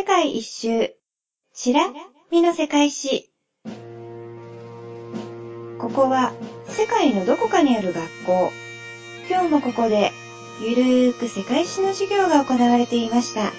世界一周、しらみの世界史。ここは世界のどこかにある学校。今日もここでゆるーく世界史の授業が行われていました。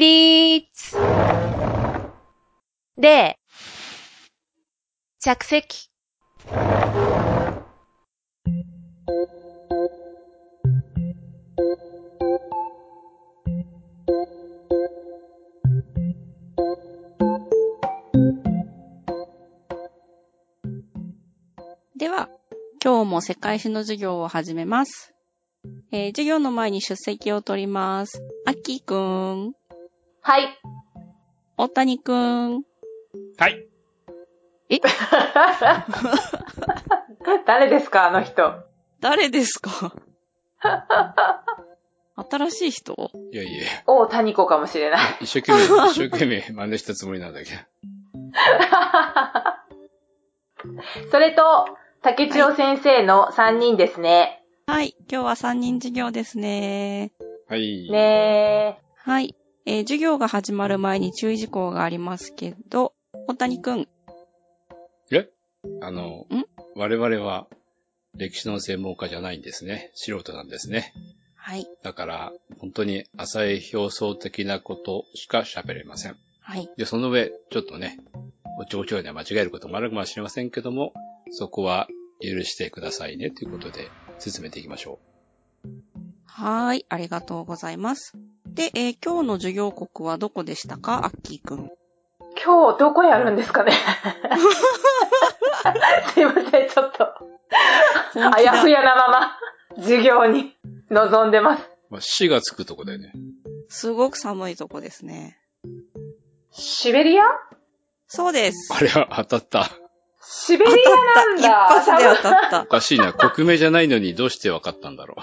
起立で、着席。では、今日も世界史の授業を始めます。えー授業の前に出席を取ります。アッキーくん、はい。大谷くん、はい。誰ですか、あの人？誰ですか？新しい人？いやいや、お谷子かもしれない。一生懸命、一生懸命真似したつもりなんだけど。それと、竹千代先生の3人ですね。はい、今日は3人授業ですね。はい。ねはい、えー授業が始まる前に注意事項がありますけど、大谷くん、あのん、我々は歴史の専門家じゃないんですね。素人なんですね。はい、だから、本当に浅い表層的なことしか喋れません。はい、で、その上、ちょっとね、おちょこちょいで間違えることもあるかもしれませんけども、そこは許してくださいねということで進めていきましょはーい、ありがとうございます。で、えー今日の授業国はどこでしたか？アッキーくん。今日どこやるんですかね？すいません、ちょっと。本あやふやなまま、授業に臨んでます。う。まあ、死がつくとこだよね。すごく寒いとこですね。シベリア？そうです。あれは当たった。シベリアなんだ。一発で当たったお。かしいな。国名じゃないのにどうして分かったんだろ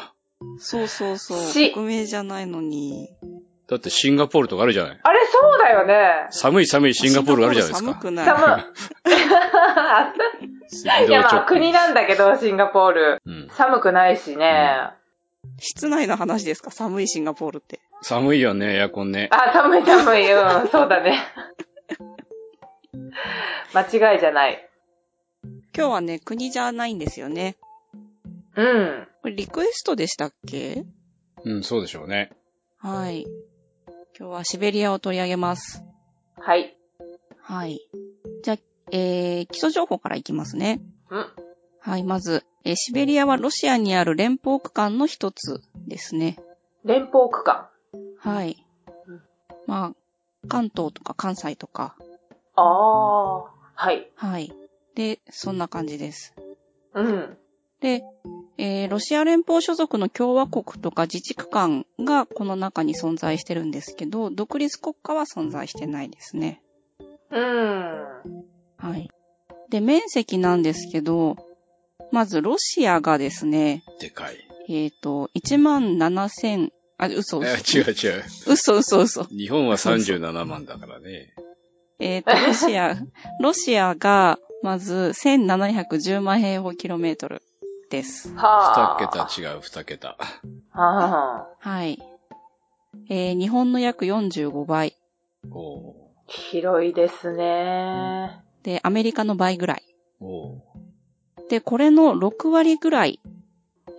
そうそうそう。し国名じゃないのに。う。だってシンガポールとかあるじゃない。あれ、そうだよね。寒い寒いシンガポールがあるじゃないですか。寒くない。寒い。いや、まあ、国なんだけど、シンガポール。うん。寒くないしね。室内の話ですか？寒いシンガポールって。寒いよね、エアコンね。あ、寒い寒い。うん、そうだね。間違いじゃない。今日はね、国じゃないんですよね。うん。これリクエストでしたっけ？うん、そうでしょうね。はい。今日はシベリアを取り上げます。はい。はい。じゃあ、えー、基礎情報からいきますね。うん。はい、まず、えーシベリアはロシアにある連邦区間の一つですね。連邦区間。はいうん。まあ、関東とか関西とか、ああ。はい。はい。で、そんな感じです。うん。で、えーロシア連邦所属の共和国とか自治区間がこの中に存在してるんですけど、独立国家は存在してないですね。うん。はい。で、面積なんですけど、まずロシアがですね、でかい。えっ、と、1万7000、あ、嘘え嘘。違う違う。嘘嘘嘘。日本は37万だからね。えっ、と、ロシア、ロシアが、まず、1710万平方キロメートルです。はあ。二桁違う、二桁。はあ。はい。えー日本の約45倍。おー広いですね。で、アメリカの倍ぐらい。おーで、これの6割ぐらい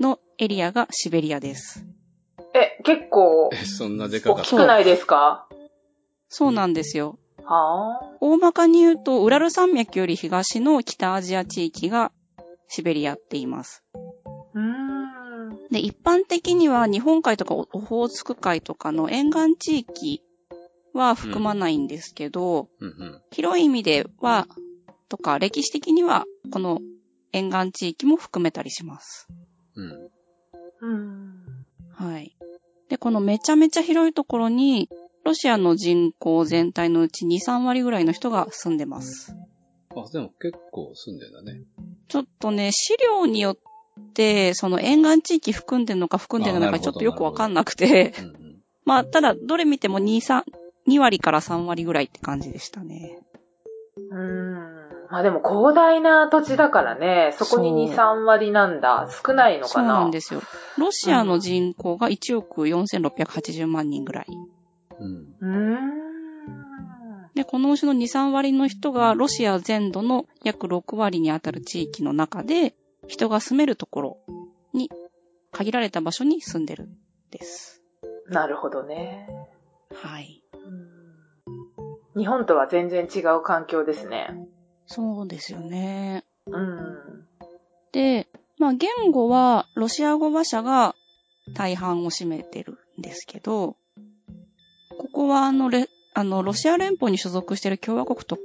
のエリアがシベリアです。え、結構え、、そんなでかか大った？きくないですか？そうなんですよ。はあ。大まかに言うと、ウラル山脈より東の北アジア地域がシベリアって言います。うーん。で、一般的には日本海とかオホーツク海とかの沿岸地域は含まないんですけど、うんうん。広い意味ではとか、歴史的にはこの沿岸地域も含めたりします。うん。うん。はい。で、このめちゃめちゃ広いところに、ロシアの人口全体のうち2、3割ぐらいの人が住んでます。あ、でも結構住んでんだね。ちょっとね、資料によって、その沿岸地域含んでるのか含んでるのかちょっとよくわかんなくて、うんうん。まあ、ただ、どれ見ても2、3、2割から3割ぐらいって感じでしたね。うん。まあでも広大な土地だからね、そこに2、そう3割なんだ。少ないのそうかななんですよ。ロシアの人口が1億4680万人ぐらい。うん。うーん。で、このうちの2、3割の人がロシア全土の約6割にあたる地域の中で、人が住めるところに、限られた場所に住んでるんです。なるほどね。はい。うん日本とは全然違う環境ですね。そうですよね。うん。で、まあ言語はロシア語話者が大半を占めてるんですけど、ここはあのレ、あの、ロシア連邦に所属している共和国と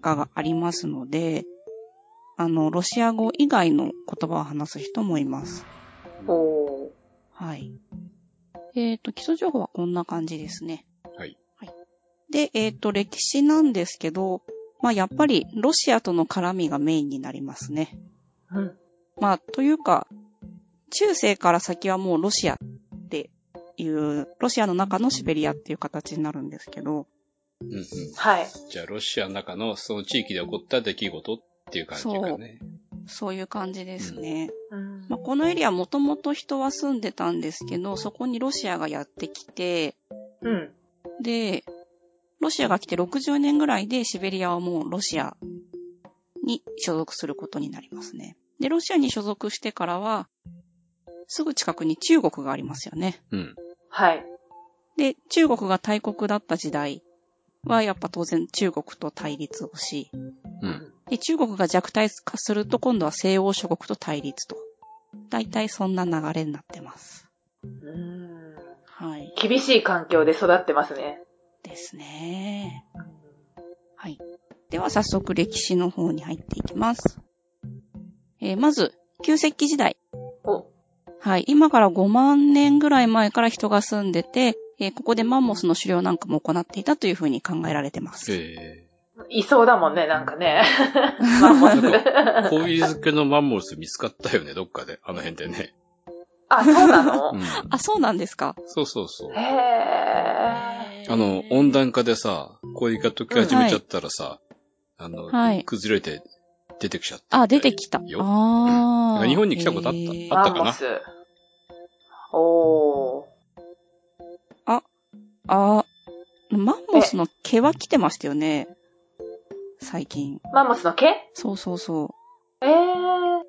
かがありますので、あの、ロシア語以外の言葉を話す人もいます。おー。はい。えっ、と、基礎情報はこんな感じですね。はい。で、えっ、と、歴史なんですけど、まあやっぱりロシアとの絡みがメインになりますね。うん。まあ、というか、中世から先はもうロシアっていう、ロシアの中のシベリアっていう形になるんですけど、うんうん。はい。じゃあ、ロシアの中のその地域で起こった出来事っていう感じかね。そういう感じですね。うんまあ、このエリアもともと人は住んでたんですけど、そこにロシアがやってきて、うん。で、ロシアが来て60年ぐらいでシベリアはもうロシアに所属することになりますね。で、ロシアに所属してからは、すぐ近くに中国がありますよね。うん。はい。で、中国が大国だった時代は、やっぱ当然中国と対立をし、うん。で、中国が弱体化すると今度は西欧諸国と対立と。大体そんな流れになってます。うん。はい。厳しい環境で育ってますね。ですね。はい。では早速歴史の方に入っていきます。えーまず、旧石器時代。お、はい。今から5万年ぐらい前から人が住んでて、えーここでマンモスの狩猟なんかも行っていたというふうに考えられてます。えいそうだもんね、なんかね。マンモス。ー、コーヒー漬けのマンモス見つかったよね、どっかで。あの辺でね。あ、そうなの？うん。あ、そうなんですか？そうそうそう。へー。あの、温暖化でさ、氷が溶け始めちゃったらさ、あの、はい崩れて出てきちゃった。あ、出てきた。よああ。日本に来たことあった？あったかな？マンモス。おー。あ、マンモスの毛は来てましたよね。最近。マンモスの毛？そうそうそえー。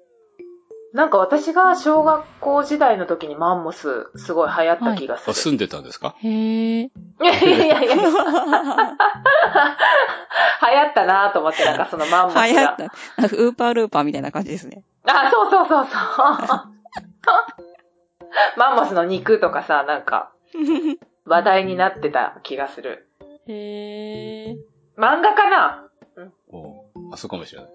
なんか私が小学校時代の時にマンモスすごい流行った気がすあ、る。住んでたんですか？う。へえ。いやいやいやいや、流行ったなと思って、なんかそのマンモスが。流行った。ウーパールーパーみたいな感じですね。あ、そうそうそうそう。マンモスの肉とかさ、なんか話題になってた気がする。へえ。漫画かな？おあ、そうかもしれない。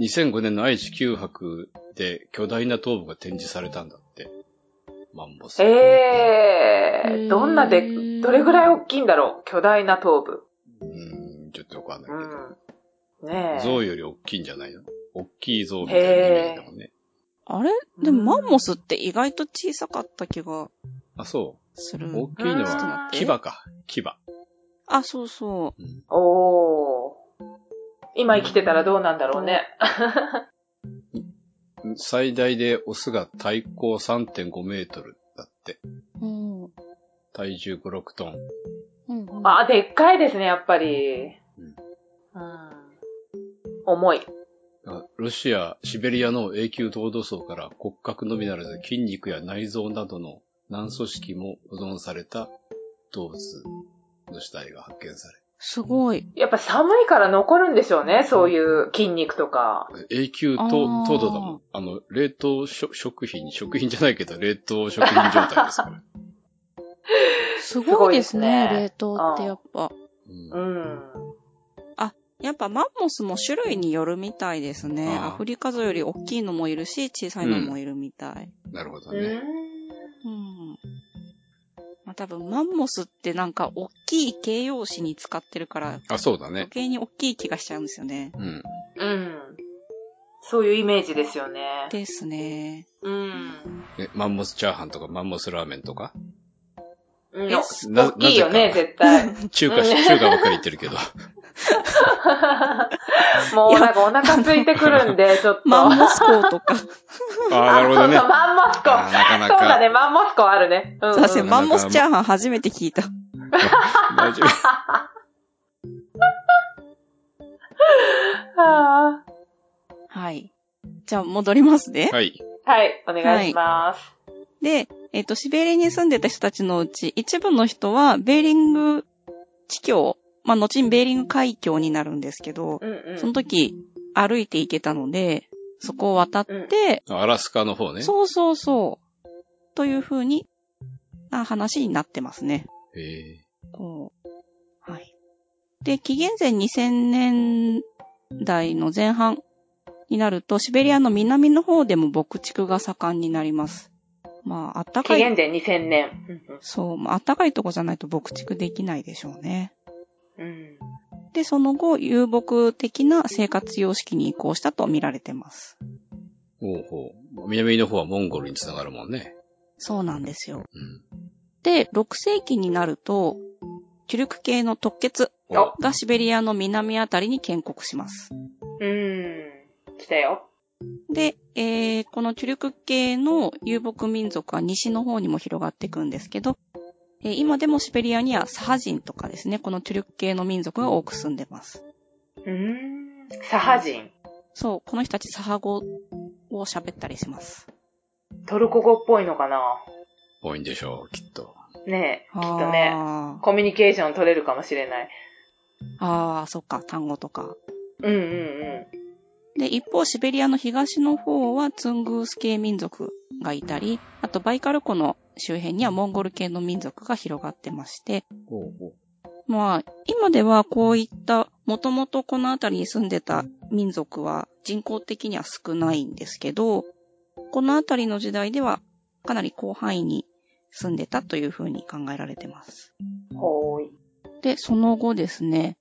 2005年の愛知九博で巨大な頭部が展示されたんだって。マンモス。えー、へーどんなで、どれぐらい大きいんだろう巨大な頭部。うーん、ちょっとわかんないけど。うん。ねえ。象より大きいんじゃないの？大きい象みたいなイメージだもんね。あれ？でもマンモスって意外と小さかった気があ、そする。う。大きいのは牙か。牙。あ、そうそうんおー。今生きてたらどうなんだろうね。最大でオスが体高3.5メートルだって。う。うん。うん体重5、6トン。うん。あ、でっかいですね、やっぱり。うんうん。重い。あロシア、シベリアの永久凍土層から骨格のみならず筋肉や内臓などの軟組織も保存された動物の死体が発見さすごい。やっぱ寒いから残るんでしょうね、そういう筋肉とか。れ、永久あ凍ー凍土だもん。あの、冷凍食食品、食品じゃないけど、冷凍食品状態です、これ。すごいですね、すごいですね冷凍ってやっぱ。うんうん。やっぱマンモスも種類によるみたいですね。アフリカゾウより大きいのもいるし、小さいのもいるみたい。なるほどね。うん。多分マンモスってなんか大きい形容詞に使ってるから、あ、そうだ余ね。計に大きい気がしちゃうんですよね。うん。うん。そういうイメージですよね。ですね。うん。え、マンモスチャーハンとかマンモスラーメンとか？うん大きいよね、絶対。中華、うん中華ばっかり言ってるけど。もうなんかお腹空いてくるんで、ちょっと。マンモスコとか。ああ、なるほどねそうそう、。マンモスコ。なかなかそうだね、マンモスコあるね。うん、うん。確かにマンモスチャーハン初めて聞いた。大丈夫。ははい。じゃあ戻りますね。はい。あはい、お願いします。で、えっ、と、シベリアに住んでた人たちのうち、一部の人は、ベーリング地境、まあ、後にベーリング海峡になるんですけど、うんうん。その時、歩いて行けたので、そこを渡って、アラスカの方ね。そうそうそう、という風に、な話になってますね。へえ。こう。はい。で、紀元前2000年代の前半になると、シベリアの南の方でも牧畜が盛んになります。まあ、あったかい。紀元前2000年。そう、まあ、あったかいとこじゃないと牧畜できないでしょうね。で、その後、遊牧的な生活様式に移行したと見られてます。ほうほう。南の方はモンゴルにつながるもんね。そうなんですよ。うん。で、6世紀になると、チュルク系の突厥おがシベリアの南あたりに建国します。うん。来たよ。で、えー、このチュルク系の遊牧民族は西の方にも広がっていくんですけど、えー今でもシベリアにはサハ人とかですね、このチュルク系の民族が多く住んでます。うん。サハ人。そう、この人たちサハ語を喋ったりします。トルコ語っぽいのかな？多いんでしょう、きっと。ねえ、きっとね。コミュニケーション取れるかもしれない。あー、そっか、単語とか。うんうんうん。で、一方、シベリアの東の方はツングース系民族がいたり、あとバイカル湖の周辺にはモンゴル系の民族が広がってまして、ほうほう。まあ、今ではこういった、もともとこの辺りに住んでた民族は人口的には少ないんですけど、この辺りの時代ではかなり広範囲に住んでたというふうに考えられてます。ほーい。で、その後ですね、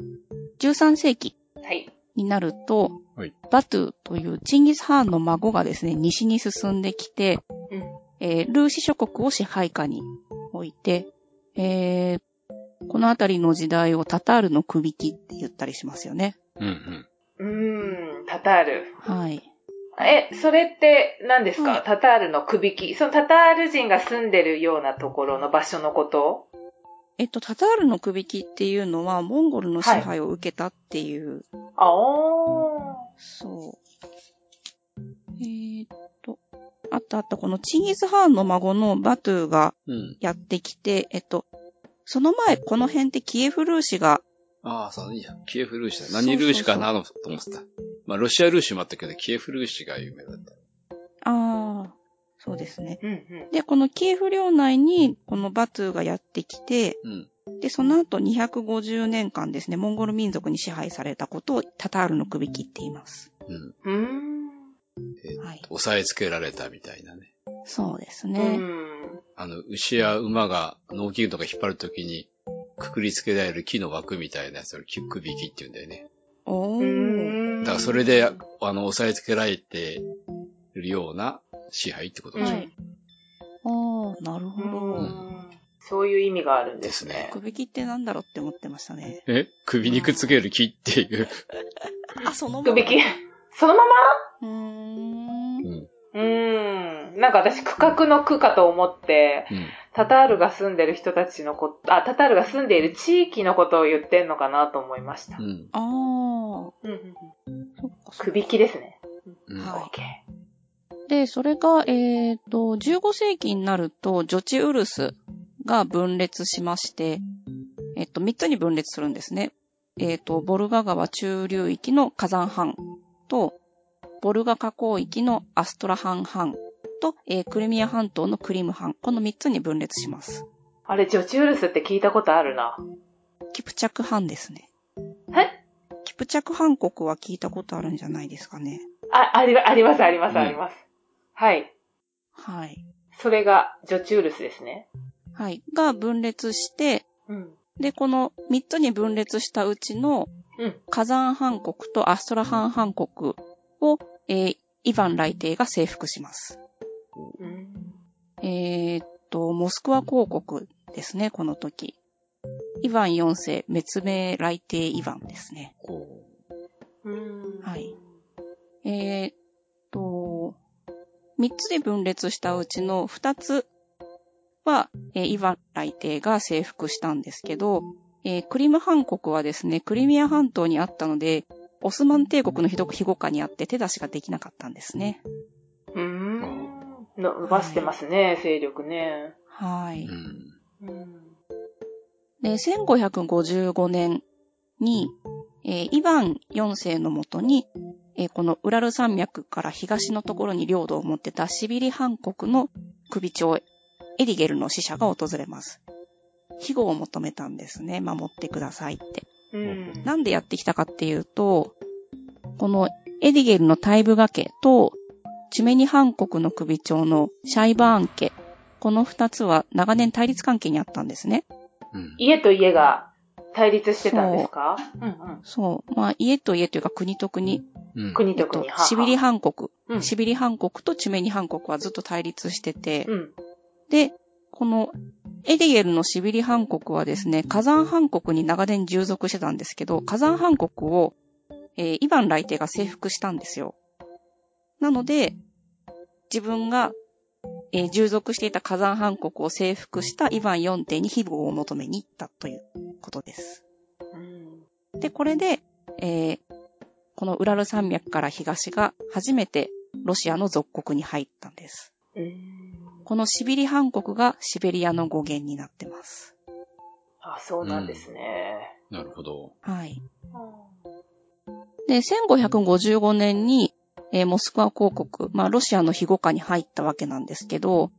13世紀はい。になると、はいバトゥというチンギス・ハーンの孫がですね、西に進んできて、うん。えールーシ諸国を支配下に置いて、えーこの辺りの時代をタタールの首切って言ったりしますよね。うんうん。うーん、タタール。はい。え、それって何ですか、はいタタールの首切り？そのタタール人が住んでるようなところの場所のこと？えっと、タタールの首切っていうのは、モンゴルの支配を受けたっていう、あおそう。えーっと、あとあと、このチンギス・ハーンの孫のバトゥがうん。やってきて、えっと、その前、この辺ってキエフルーシが、ああ、そういいや。キエフルーシだ。何ルーシかなと思ってた。まあ、ロシアルーシもあったけど、キエフルーシが有名だった。ああ、そうですね。うんうん。で、このキエフ領内に、このバトゥがやってきて、うん。で、その後250年間ですね、モンゴル民族に支配されたことをタタールの首切っています。うん。うーん。えーはい。押さえつけられたみたいなね。そうですうね。ん。あの、牛や馬が農機具とか引っ張るときに、くくりつけられる木の枠みたいなやつを首木って言うんだよね。うおー。だからそれで、あの、押さえつけられてるような支配ってことでしょ。はいあー、なるほうど。んそういう意味があるんですね。首切ってなんだろうって思ってましたね。え？首にくっつける木っていう。あ、そのまま。首切り。そのまうーん。うん。まうーん。なんか私、区画の区かと思って、うん。タタールが住んでる人たちのこと、あ、タタールが住んでいる地域のことを言ってんのかなと思いましたう。ん。あー、うんうんうん。そっかそっか。首切ですね。うん。はいで、それが、えっ、と、15世紀になると、ジョチウルスが分裂しまして、えっ、と、3つに分裂するんですね。えっ、と、ボルガ川中流域の火山藩と、ボルガ河口域のアストラハン藩と、えークリミア半島のクリム藩。この3つに分裂します。ー。あれ、ジョチウルスって聞いたことあるな。キプチャク藩ですね。え？キププチャクハンコクは聞いたことあるんじゃないですかね。あ、あり、あります、あります、うんあります。はい。はい。それが、ジョチュールスですね。はい。が分裂して、うん。で、この3つに分裂したうちのうん。火山ハンコクとアストラハンハンコクを、えーイヴァン来帝が征服します。うん。えーっと、モスクワ公国ですね、この時。イヴァン4世、滅命来帝イヴァンですね。こうん。はい。えーっと、3つで分裂したうちの2つは、えーイヴァン来帝が征服したんですけど、えークリムハン国はですね、クリミア半島にあったので、オスマン帝国の庇護下にあって手出しができなかったんですね。うん。伸ばしてますね、勢力ね。はい。で、1555年に、えーイヴァン4世のもとに、えーこのウラル山脈から東のところに領土を持ってたシビリハン国の首長、エリゲルの使者が訪れます。庇護を求めたんですね。守ってくださいって。うん。なんでやってきたかっていうと、このエディゲルのタイブガ家と、チュメニハン国の首長のシャイバーン家、この二つは長年対立関係にあったんですね。うん。家と家が対立してたんですか？うんうん。そう。まあ、家と家というか国と国。うん。えっと国と国、シビリハン国。うん。シビリハン国とチュメニハン国はずっと対立してて、うん。で、このエディゲルのシビリハン国はですね、火山ハン国に長年従属してたんですけど、火山ハン国を、えーイヴァン来帝が征服したんですよ。なので、自分が、えー従属していた火山ハン国を征服したイヴァン4帝に庇護を求めに行ったということです。うん。で、これで、えーこのウラル山脈から東が初めてロシアの属国に入ったんです。うん。このシビリハン国がシベリアの語源になってます。あ、そうなんですね。なるほど。はい。うんで、1555年に、えーモスクワ公国、まあ、ロシアの庇護下に入ったわけなんですけど、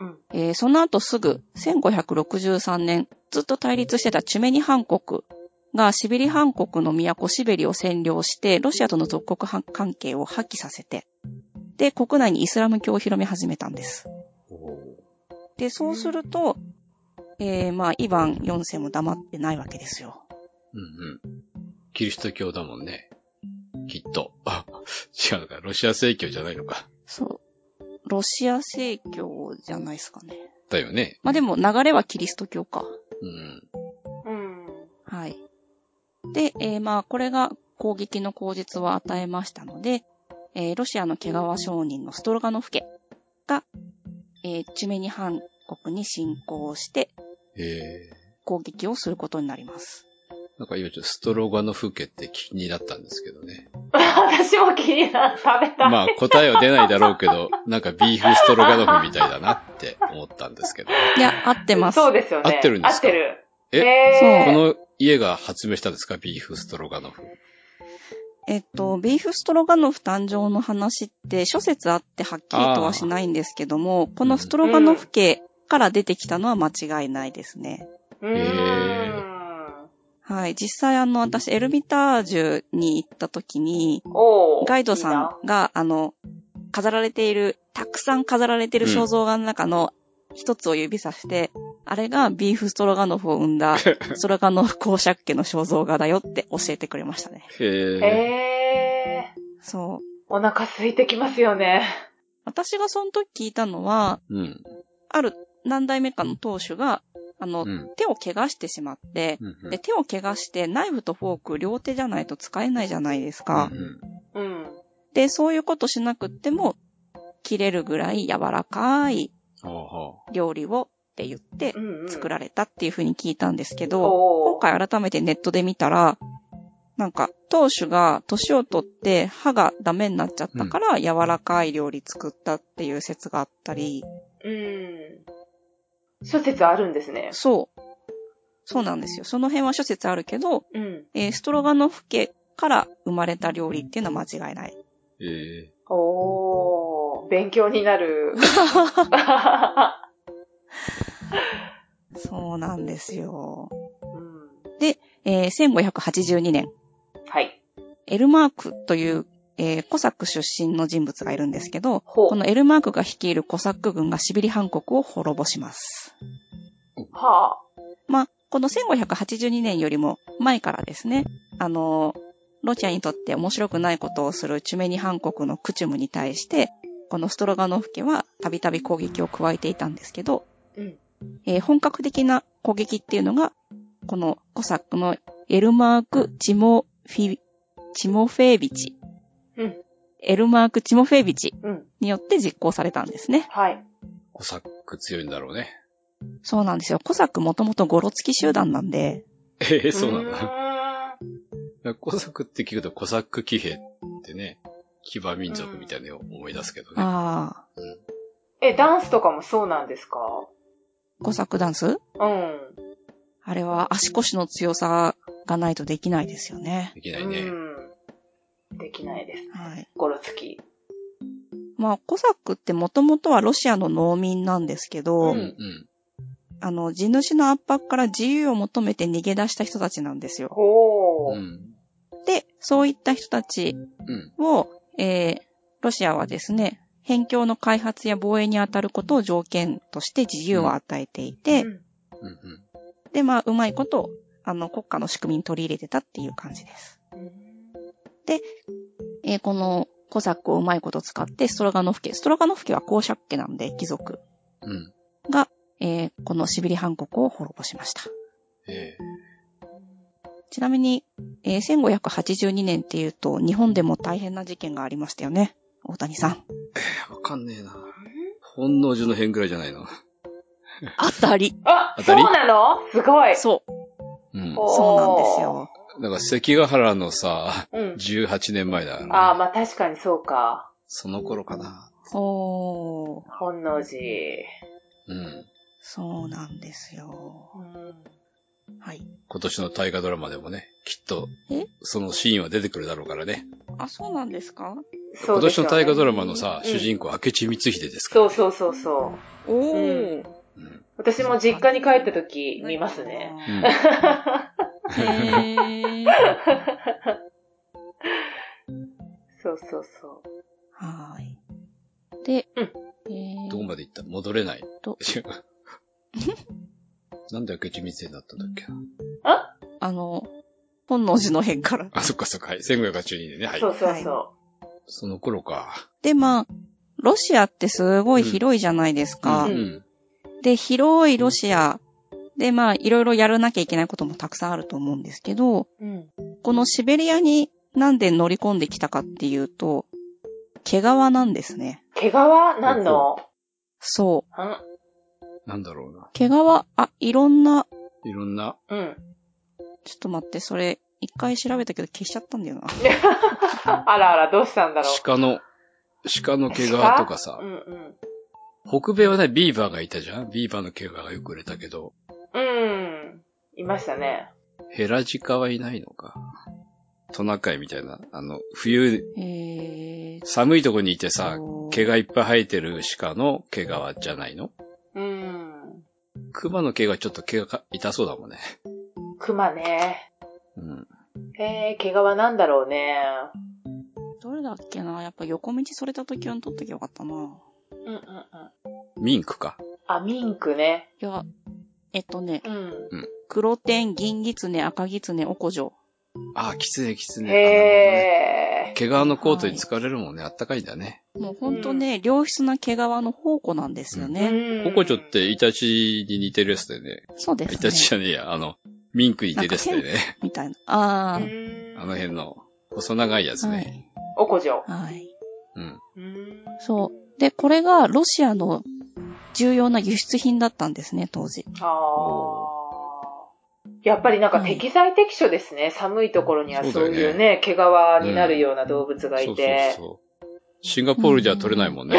うん。えーその後すぐ、1563年、ずっと対立してたチュメニハン国がシビリハン国の都シベリを占領して、ロシアとの属国は関係を破棄させて、で、国内にイスラム教を広め始めたんです。おで、そうすると、えーまあ、イヴァン4世も黙ってないわけですよ。うんうん。キリスト教だもんね。きっと。あ、違うのか。ロシア正教じゃないのか。そう。ロシア正教じゃないですかね。だよね。まあ、でも流れはキリスト教か。うん。うん。はい。で、えーまあ、これが攻撃の口実を与えましたので、えーロシアの毛皮商人のストロガノフ家が、えーチュメニハン国に侵攻してええ攻撃をすることになります。なんか今ちょっとストロガノフ家って気になったんですけどね。私も気になる。食べたい。まあ答えは出ないだろうけど、なんかビーフストロガノフみたいだなって思ったんですけど。いや、合ってます。そうですよね。合ってるんですか？合ってる。えへーこの家が発明したんですか？ビーフストロガノフ。えっと、ビーフストロガノフ誕生の話って諸説あってはっきりとはしないんですけども、このストロガノフ家から出てきたのは間違いないですね。うーん。はい。実際あの、私、エルミタージュに行った時に、ガイドさんが、あの、飾られている、たくさん飾られている肖像画の中の一つを指さして、あれがビーフストロガノフを生んだ、ストロガノフ公爵家の肖像画だよって教えてくれましたね。へ。え。へー。そう。お腹空いてきますよね。私がその時聞いたのは、うん。ある何代目かの当主が、あの、うん。手を怪我してしまって、うんうんで、手を怪我してナイフとフォーク両手じゃないと使えないじゃないですか。うんうん。で、そういうことしなくっても、切れるぐらい柔らかい料理をって言って。作られたっていうふうに聞いたんですけど、今回改めてネットで見たら、なんか、当主が年を取って歯がダメになっちゃったから柔らかい料理作ったっていう説があったり、うん。諸説あるんですね。そう。そうなんですよ。その辺は諸説あるけど、うん。えーストロガノフ家から生まれた料理っていうのは間違いない。ええおー、勉強になる。そうなんですよ。うんえー1582年、はい。エルマークという、えーコサック出身の人物がいるんですけど。このエルマークが率いるコサック軍がシベリハン国を滅ぼします。はまあ、この1582年よりも前からですね、あの、ロシアにとって面白くないことをするチュメニハン国のクチュムに対して、このストロガノフ家はたびたび攻撃を加えていたんですけど、うんえー本格的な攻撃っていうのが、このコサックのエルマーク・チモフィ、チモフェービチ、うんエルマーク・チモフェービチあ。うん。によって実行されたんですね。はい。コサック強いんだろうね。そうなんですよ。コサックもともとゴロつき集団なんで、ええそうなんーだ。コサックって聞くとコサック騎兵ってね、騎馬民族みたいなのを思い出すけどね。ああ、え、ダンスとかもそうなんですか？コサックダンス？うん。あれは足腰の強さがないとできないですよね。できないね。うん。できないです。はい。ゴロつき。まあ、コサックってもともとはロシアの農民なんですけど、うんうん。あの、地主の圧迫から自由を求めて逃げ出した人たちなんですよ。ほー。うん。で、そういった人たちうん。を、えー、ロシアはですね、辺境の開発や防衛に当たることを条件として自由を与えていて。で、まあ、うまいこと、あの、国家の仕組みに取り入れてたっていう感じです。えーこのコサックをうまいこと使って、ストロガノフ家、ストロガノフ家は公爵家なんで、貴族うん。が、えーこのシビリハン国を滅ぼしました。ええちなみに、えー1582年っていうと、日本でも大変な事件がありましたよね。大谷さん。わかんねえな。本能寺の変ぐらいじゃないの？当たり。あ、そうなの？すごい。そう。うん。おそうなんですよ。だから関ヶ原のさ、うん。18年前だね。ああ、まあ確かにそうか。その頃かな。おー。本能寺。うん。そうなんですよ。うん。はい。今年の大河ドラマでもね、きっとえ、そのシーンは出てくるだろうからね。あ、そうなんですか？そう今年の大河ドラマのうんさ、主人公、明智光秀ですから、そうそうそうそう。おうんー。うん。私も実家に帰った時見ますね。そうそうそう。はーい。で、うんえーどこまで行った？戻れない。と。なんで明智光秀になったんだっけ？あ？の、本能寺の変から。あ、そっかそっか。はい。1582年ね。はい。そうそうそその頃か。で、まあ、ロシアってすごい広いじゃないですか。うんうん。で、広いロシア。で、まあ、いろいろやらなきゃいけないこともたくさんあると思うんですけど、う。うん。このシベリアになんで乗り込んできたかっていうと、毛皮なんですね。毛皮？何の？そう。うん。なんだろうな。毛皮、あ、いろんな、いろんな、うん。ちょっと待って、それ、一回調べたけど消しちゃったんだよな。あらあら、どうしたんだろう。鹿の、鹿の毛皮とかさう、んうん。北米はね、ビーバーがいたじゃんビーバーの毛皮がよく売れたけど、うん。いましたね。ヘラジカはいないのか。トナカイみたいな、あの、冬、えー、寒いとこにいてさ毛がいっぱい生えてる鹿の毛皮じゃないの？うん。熊の毛がちょっと毛が痛そうだもんね。熊ね。うん。えー、毛皮なんだろうね。どれだっけな？やっぱ横道それた時は撮っときゃよかったな。うんうんうん。ミンクか。あ、ミンクね。いや、えっとね、うん。黒点、銀狐、赤狐、おこじょ。ああ、キツネキツネ。へー。毛皮のコートに使われるもんね。あったかいんだね。もうほんとね、良質な毛皮の宝庫なんですよね。うんココチョってイタチに似てるやつだよね。そうですね。イタチじゃねえや。あの、ミンクに似てるやつだよね。みたいな。あうんあの辺の細長いやつあ、はね。い。おこじょ。うはい。ん。うん。そう。で、これがロシアの重要な輸出品だったんですね、当時。あー。やっぱりなんか適材適所ですね。寒いところにはそういうね、毛皮になるような動物がそうそういて。そう。シンガポールじゃ取れないもんね。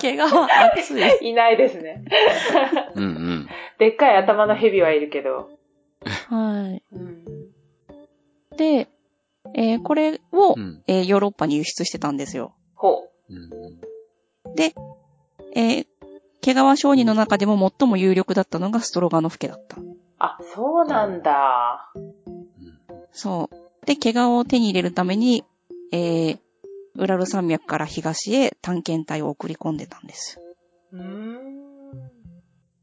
毛皮熱い。いないですね。うんうん。でっかい頭の蛇はいるけど。はい。うん。で、えーこれを、うん。えーヨーロッパに輸出してたんですよ。ほうんえー毛皮商人の中でも最も有力だったのがストロガノフ家だった。う。あ、そうなんだ。そう。で、毛皮を手に入れるために、えー、ウラル山脈から東へ探検隊を送り込んでたんです。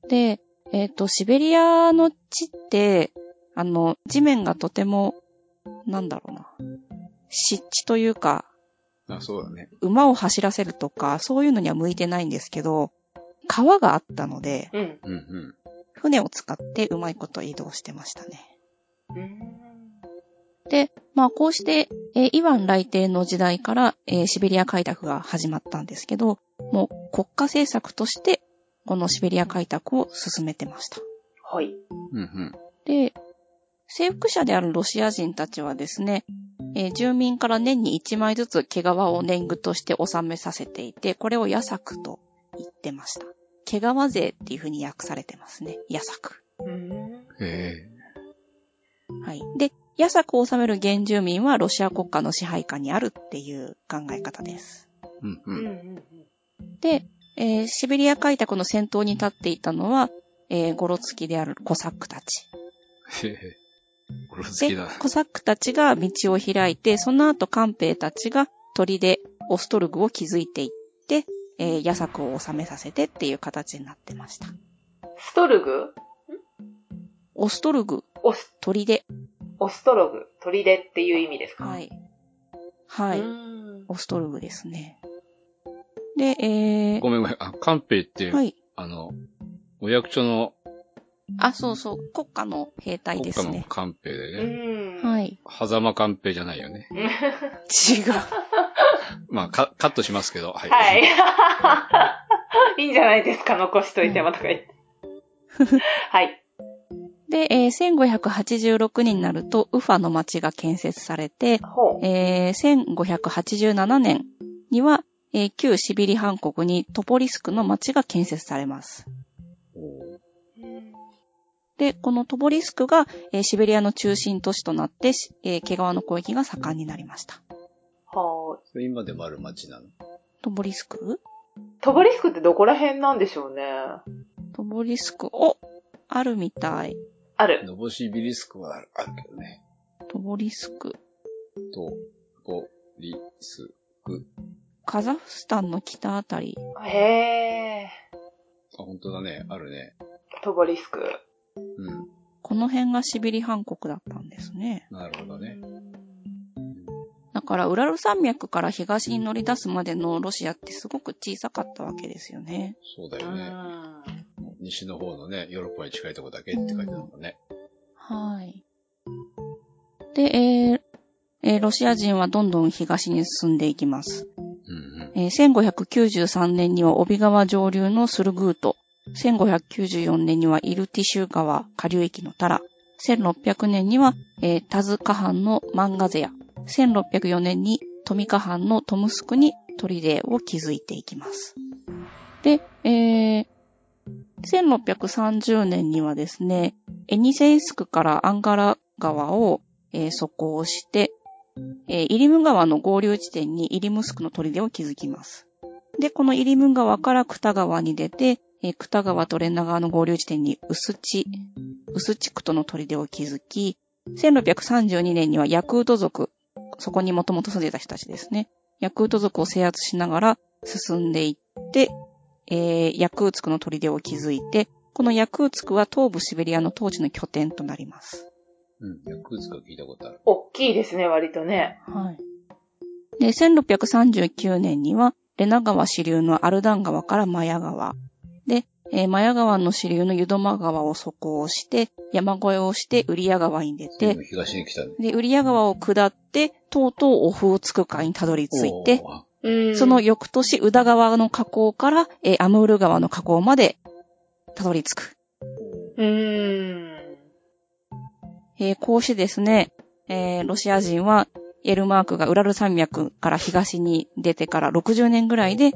で、えっ、と、シベリアの地って、あの、地面がとても、なんだろうな、湿地というか、あ、そうだね。馬を走らせるとか、そういうのには向いてないんですけど、川があったので、うん。うんうん。船を使ってうまいこと移動してましたね。うん。で、まあこうして、えーイワン来帝の時代から、えーシベリア開拓が始まったんですけど、もう国家政策として、このシベリア開拓を進めてました。はい。うんうん。で、征服者であるロシア人たちはですね、えー住民から年に1枚ずつ毛皮を年貢として納めさせていて、これを野作と言ってました。毛皮税っていう風に訳されてますね。野作。うん。へえ。はい。で、野作を納める原住民はロシア国家の支配下にあるっていう考え方です。うんう。うんん。で、えーシベリア開拓の先頭に立っていたのは、えーゴロツキであるコサックたち。へえ。これ好できだ。、コサックたちが道を開いて、その後、官兵たちが砦でオストルグを築いていって、えー、野作を収めさせてっていう形になってました。ストルグ？オストルグ、オス、砦。オストログ、砦っていう意味ですか？はいい。はい。うんオストルグですね。で、えー、ごめんごめん。あ、カンペイって、はい。あの、お役所のあ、そうそう、国家の兵隊国家のですね。カンペイでうね。ん。はい。狭間カンペイじゃないよね。違う。まあ、カカットしますけど。はい。はい。いいんじゃないですか、残しといてもとか言って。はい。で、えー、1586年になると、ウファの町が建設されて。えー、1587年には、えー旧シビリ半国にトポリスクの町が建設されます。で、このトポリスクが、えーシベリアの中心都市となって、しえー毛皮の交易が盛んになりました。はそれ今でもある町なの？トポリスク？い。トボリスクってどこら辺なんでしょうね。トポリスク、おあるみたい。ある。ノボシビリスクはあるあるけどね。トポリスク。と、ボリスク。カザフスタンの北あたり。へえ。あ、本当だね。あるね。トボリスク。うん。この辺がシビリ半国だったんですね。なるほどね。だから、ウラル山脈から東に乗り出すまでのロシアってすごく小さかったわけですよね。うそうだよね。ん。西の方のね、ヨーロッパに近いとこだけって書いてあるもんね。はい。で、えーえーロシア人はどんどん東に進んでいきます。うんうん。えー1593年には帯川上流のスルグート、1594年にはイルティシュ川下流域のタラ、1600年には、えータズカ藩のマンガゼア、1604年にトミカ藩のトムスクに砦を築いていきます。で、えー1630年にはですね、エニセイスクからアンガラ川を、えー速攻して、えーイリム川の合流地点にイリムスクの砦を築きます。で、このイリム川からクタ川に出て、えークタ川とレンナ川の合流地点にウスチ、ウスチクトの砦を築き、1632年にはヤクート族、そこにもともと住んでた人たちですね。ヤクート族を制圧しながら進んでいって、えーヤクーツクの砦を築いて、このヤクーツクは東部シベリアの当時の拠点となります。うん。ヤクーツカ聞いたことある。大きいですね、割とね。はい。で、1639年には、レナ川支流のアルダン川からマヤ川。で、えーマヤ川の支流のユドマ川を走行して、山越えをしてウリヤ川に出て、東に来たね。で、ウリヤ川を下って、とうとうオフーツク海にたどり着いて、うん。その翌年、宇田川の河口から、えーアムール川の河口までたどり着く。うーん。えーこうしてですね、えーロシア人は、エルマークがウラル山脈から東に出てから60年ぐらいで、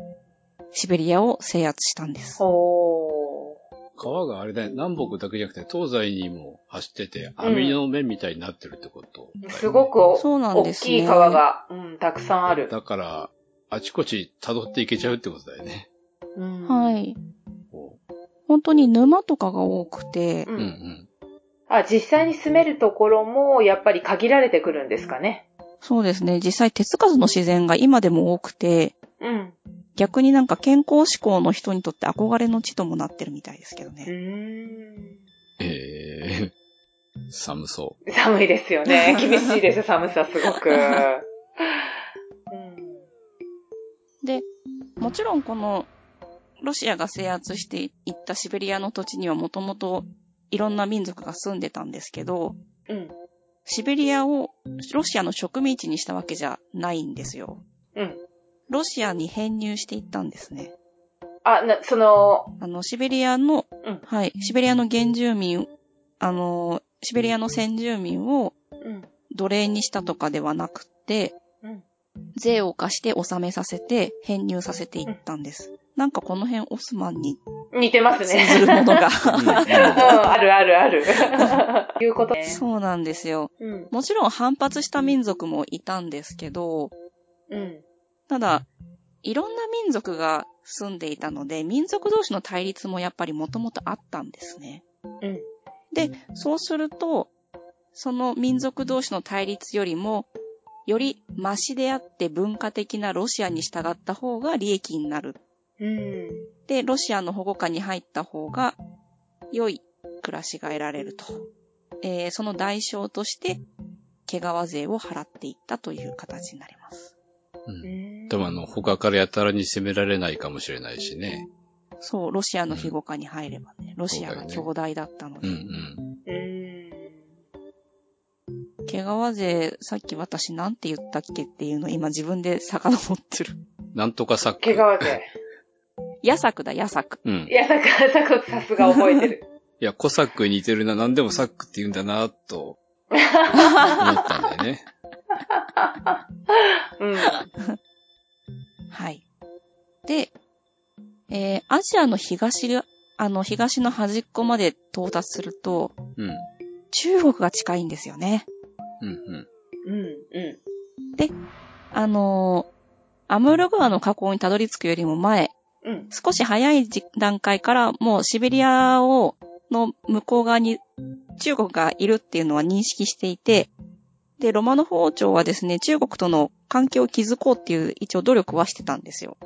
シベリアを制圧したんです。お川があれだね、南北だけじゃなくて東西にも走ってて、網の面みたいになってるってことね、ー。すごくおそうなん大ですね。きい川が、うん、たくさんある。だから、あちこち辿っていけちゃうってことだよね。うんはい。こ本当に沼とかが多くてう、ううんんうん。あ、実際に住めるところも、やっぱり限られてくるんですかね。そうですね。実際手つかずの自然が今でも多くて、うん。逆になんか健康志向の人にとって憧れの地ともなってるみたいですけどうね。ーえー、寒そん。寒いですよね。厳しいです、寒さすごく。うん。で、もちろんこの、ロシアが制圧していったシベリアの土地にはもともといろんな民族が住んでたんですけど、うん。シベリアをロシアの植民地にしたわけじゃないんですよ。うん。ロシアに編入していったんですね。あ、な、その、あの、シベリアの、うんはい、シベリアの原住民、あの、シベリアの先住民をうん。奴隷にしたとかではなくって、うん。税を課して納めさせて編入させていったんです。なんかこの辺オスマンに似てます通ね。ずるものが。うん、あるあるある。いうことね。そうなんですよ。うん。もちろん反発した民族もいたんですけど、うん。ただ、いろんな民族が住んでいたので、民族同士の対立もやっぱりもともとあったんですね。うん。で、そうすると、その民族同士の対立よりも、よりマシであって文化的なロシアに従った方が利益になる。うん。で、ロシアの保護下に入った方が良い暮らしが得られると。えーその代償として、毛皮税を払っていったという形になります。うん。でもあの、他からやたらに攻められないかもしれないしね。そう、ロシアの庇護下に入ればね、ロシアが強大だったので。うんうん。うん。毛皮税、さっき私なんて言ったっけっていうのを今自分で遡ってる。なんとかサック。毛皮税。ヤサクだ、ヤサク。うんい。や、さか、さすが覚えてる。いや、コサックに似てるな、なんでもサックって言うんだな、と思ったんだよね。うん。はい。で、えー、アジアの東が、あの、東の端っこまで到達すると、うん。中国が近いんですよね。うんうん。うん。うあのーアムール川の河口にたどり着くよりも前、ん。うん。少し早い時段階からもうシベリアを、の向こう側に中国がいるっていうのは認識していて、で、ロマノフ王朝はですね、中国との関係を築こうっていう一応努力はしてたんですよ。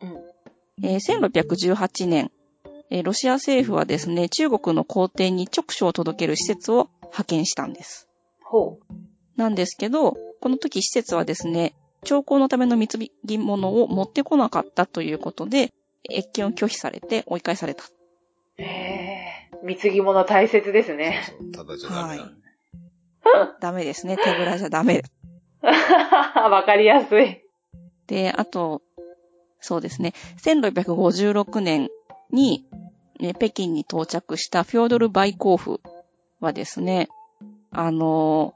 うん。えー1618年、えーロシア政府はですね、中国の皇帝に直書を届ける施設を派遣したんです。ほう。なんですけど、この時施設はですね、兆候のための貢ぎ物を持ってこなかったということで、越見を拒否されて追い返された。へえ。貢ぎ物大切ですね。そうそうただじゃダメだね。ダメですね。手ぶらじゃダメ。わかりやすい。で、あと、そうですね。1656年に、え北京に到着したフョードル・バイコーフはですね、あの、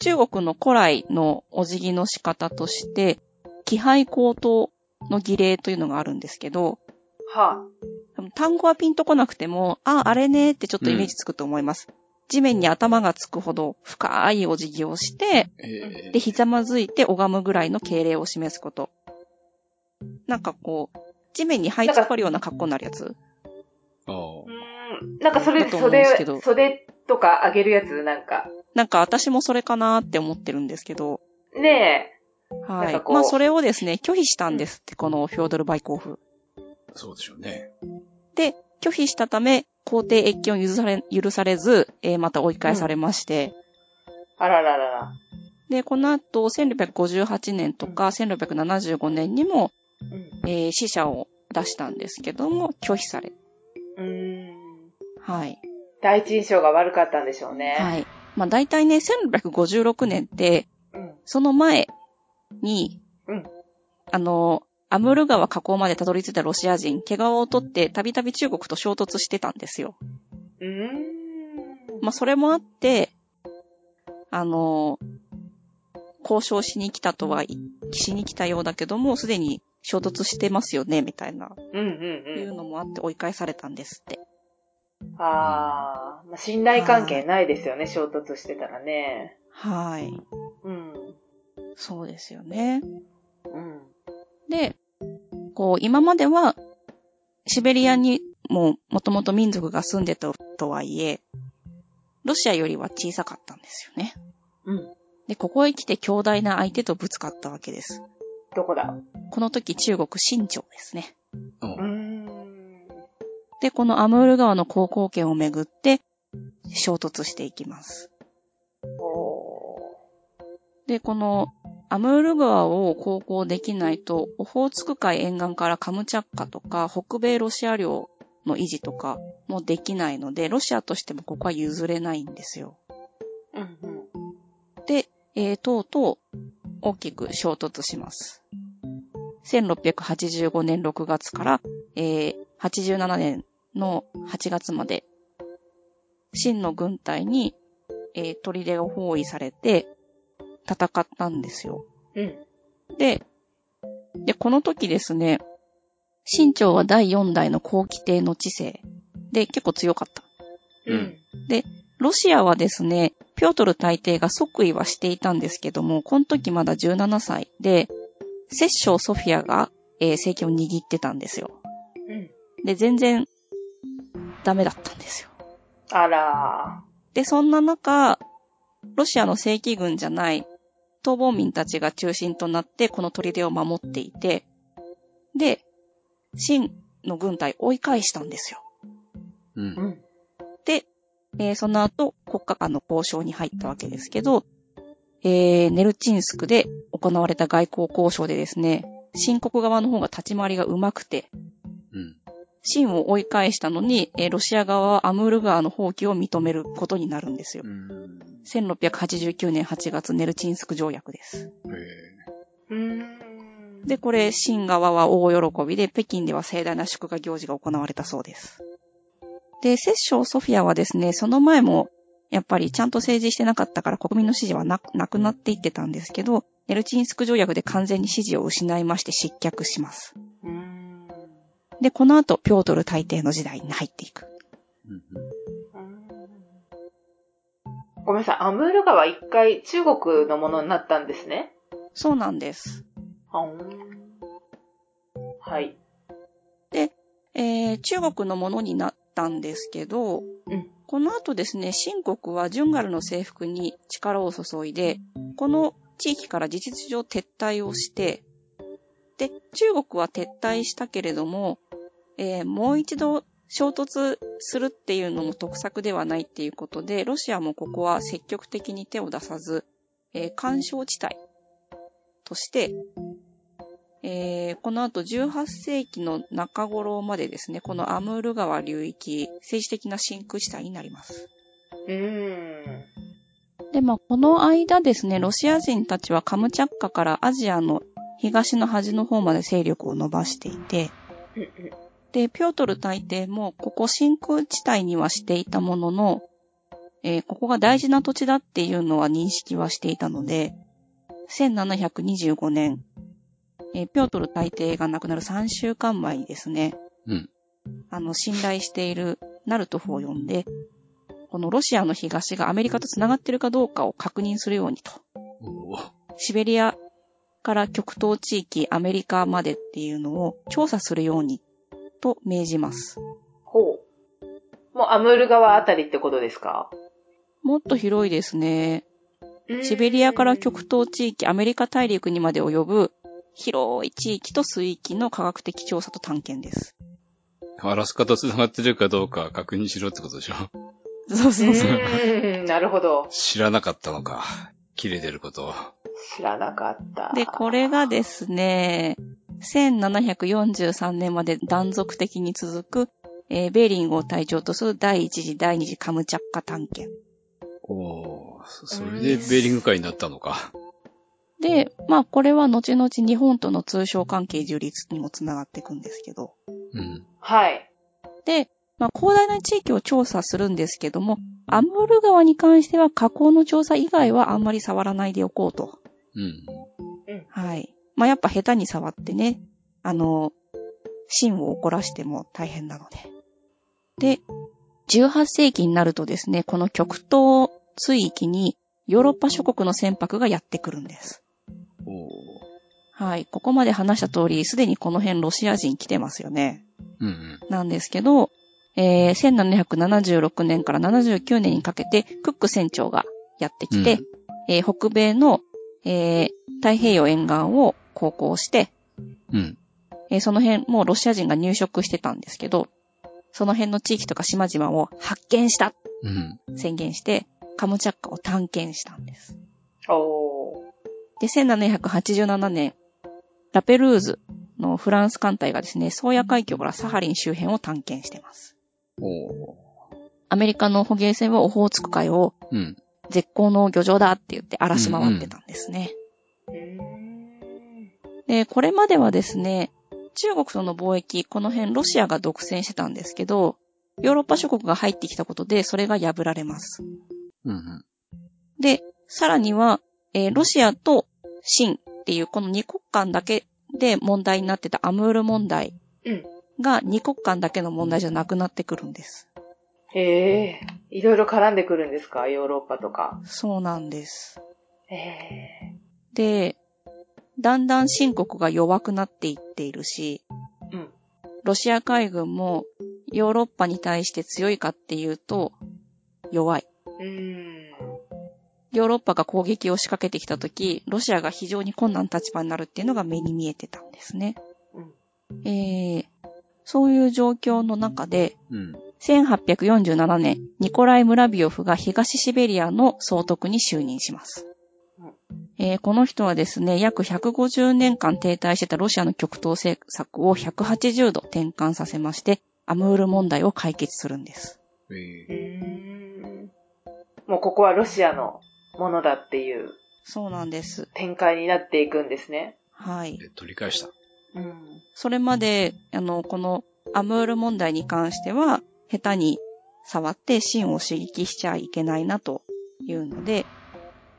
中国の古来のお辞儀の仕方として、気配高等の儀礼というのがあるんですけど、は単語はピンとこなくても、あ、あれねってちょっとイメージつくと思います。地面に頭がつくほど深いお辞儀をして、えで、ひざまずいて拝むぐらいの敬礼を示すこと。なんかこう、地面に這いつかるような格好になるやつ？あああ。うーん。なんかそれ、だと思うんです袖けど、袖とか上げるやつ、なんか。なんか私もそれかなって思ってるんですけど。ねはいまあそれをですね、拒否したんですって、このフョードル・バイコーフ。そうでしょうね。で、拒否したため、皇帝越見を許され、許されず、えーまた追い返されまして、え。あらららら。で、この後、1658年とか1675年にも、うん。えー死者を出したんですけども、拒否され。うーん。はい。第一印象が悪かったんでしょうね。はい。まあ大体ね、1656年って、うん。その前に、うんあの、アムール川河口までたどり着いたロシア人、毛皮を取ってたびたび中国と衝突してたんですよ。うーん。まあそれもあって、あの、交渉しに来たとは、しに来たようだけども、すでに衝突してますよね、みたいな、うんうんいううん。のもあって追い返されたんですって。あー、まあ、信頼関係ないですよね、衝突してたらね。はい。うん。そうですよね。うん。で、こう、今までは、シベリアにももともと民族が住んでたとはいえ、ロシアよりは小さかったんですよね。うん。で、ここへ来て強大な相手とぶつかったわけです。どこだ？この時中国新朝ですね。で、このアムール川の航行権をめぐって衝突していきます。おで、このアムール川を航行できないと、オホーツク海沿岸からカムチャッカとか北米ロシア領の維持とかもできないので、ロシアとしてもここは譲れないんですよ。ーうんうん。で、えー、とうとう大きく衝突します。1685年6月から、えー87年の8月まで、秦の軍隊に、えー、砦を包囲されて戦ったんですよ。うん。で、で、この時ですね、秦朝は第4代の後期帝の知性で結構強かった。うん。ロシアはですね、ピョートル大帝が即位はしていたんですけども、この時まだ17歳で、摂政ソフィアが、えー政権を握ってたんですよ。うん。で、全然ダメだったんですよ。あらで、そんな中、ロシアの正規軍じゃない逃亡民たちが中心となってこの砦を守っていて、で、秦の軍隊追い返したんですよ。う。んん。で、えーその後国家間の交渉に入ったわけですけど、えーネルチンスクで行われた外交交渉でですね、秦国側の方が立ち回りが上手くて、うん。秦を追い返したのに、えーロシア側はアムール川の放棄を認めることになるんですよう。ん。1689年8月ネルチンスク条約です。で、これ、秦側は大喜びで、北京では盛大な祝賀行事が行われたそうです。で、摂政ソフィアはですね、その前も、やっぱりちゃんと政治してなかったから国民の支持はななくなっていってたんですけど、ネルチンスク条約で完全に支持を失いまして失脚します。で、この後、ピョートル大帝の時代に入っていく。うん。うーんごめんなさい。アムール川一回中国のものになったんですね。そうなんです。はい。えー中国のものになったんですけど、うんこの後ですね、秦国はジュンガルの征服に力を注いで、この地域から事実上撤退をして、で、中国は撤退したけれども、えーもう一度衝突するっていうのも得策ではないっていうことで、ロシアもここは積極的に手を出さず、えー干渉地帯として、えーこの後18世紀の中頃までですね、このアムール川流域、政治的な真空地帯になります。うーん。で、まあ、この間ですね、ロシア人たちはカムチャッカからアジアの東の端の方まで勢力を伸ばしていて、で、ピョートル大帝もここ真空地帯にはしていたものの、えーここが大事な土地だっていうのは認識はしていたので、1725年、えーピョートル大帝が亡くなる3週間前にですね、うん。あの、信頼しているナルトフを呼んで、このロシアの東がアメリカと繋がっているかどうかを確認するようにと。シベリアから極東地域、アメリカまでっていうのを調査するようにと命じます。ほう。もうアムール川あたりってことですか？もっと広いですね。シベリアから極東地域、アメリカ大陸にまで及ぶ広い地域と水域の科学的調査と探検です。アラスカと繋がってるかどうか確認しろってことでしょ？そうそうそう。なるほど。知らなかったのか。切れてることを。知らなかった。で、これがですね、1743年まで断続的に続く、えーベーリングを隊長とする第一次第二次カムチャッカ探検。おーそそれでベーリング海になったのか。で、まあこれは後々日本との通商関係樹立にもつながっていくんですけど。うん。はい。で、まあ広大な地域を調査するんですけども、アムール川に関しては河口の調査以外はあんまり触らないでおこうと。うん。はい。まあやっぱ下手に触ってね、あの、芯を怒らしても大変なので。で、18世紀になるとですね、この極東水域にヨーロッパ諸国の船舶がやってくるんです。はい。ここまで話した通り、すでにこの辺ロシア人来てますよね。うんうん。なんですけど、えー1776年から79年にかけて、クック船長がやってきて、えー北米の、えー太平洋沿岸を航行して、うん。えーその辺、もうロシア人が入植してたんですけど、その辺の地域とか島々を発見したうん。宣言して、カムチャッカを探検したんです。おー。で、1787年、ラペルーズのフランス艦隊がですね、宗谷海峡からサハリン周辺を探検してます。おー。アメリカの捕鯨船はオホーツク海をうん。絶好の漁場だって言って荒らし回ってたんですね。うーんで、これまではですね、中国との貿易、この辺ロシアが独占してたんですけど、ヨーロッパ諸国が入ってきたことで、それが破られます。うん。で、さらには、えーロシアと清っていうこの二国間だけで問題になってたアムール問題うん。が二国間だけの問題じゃなくなってくるんです。へえ。いろいろ絡んでくるんですか？ヨーロッパとか。そうなんです。へえ。で、だんだん清国が弱くなっていっているし、うん。ロシア海軍もヨーロッパに対して強いかっていうと弱い。うーん。ヨーロッパが攻撃を仕掛けてきたとき、ロシアが非常に困難な立場になるっていうのが目に見えてたんですね。うん。えー、そういう状況の中で、うん。1847年、ニコライ・ムラビオフが東シベリアの総督に就任しますうん。えーこの人はですね、約150年間停滞してたロシアの極東政策を180度転換させまして、アムール問題を解決するんです。えうー。もうここはロシアのものだっていうそうなんです。展開になっていくんですね。はい。え取り返した。うん。それまで、あの、このアムール問題に関しては、下手に触って芯を刺激しちゃいけないなというので、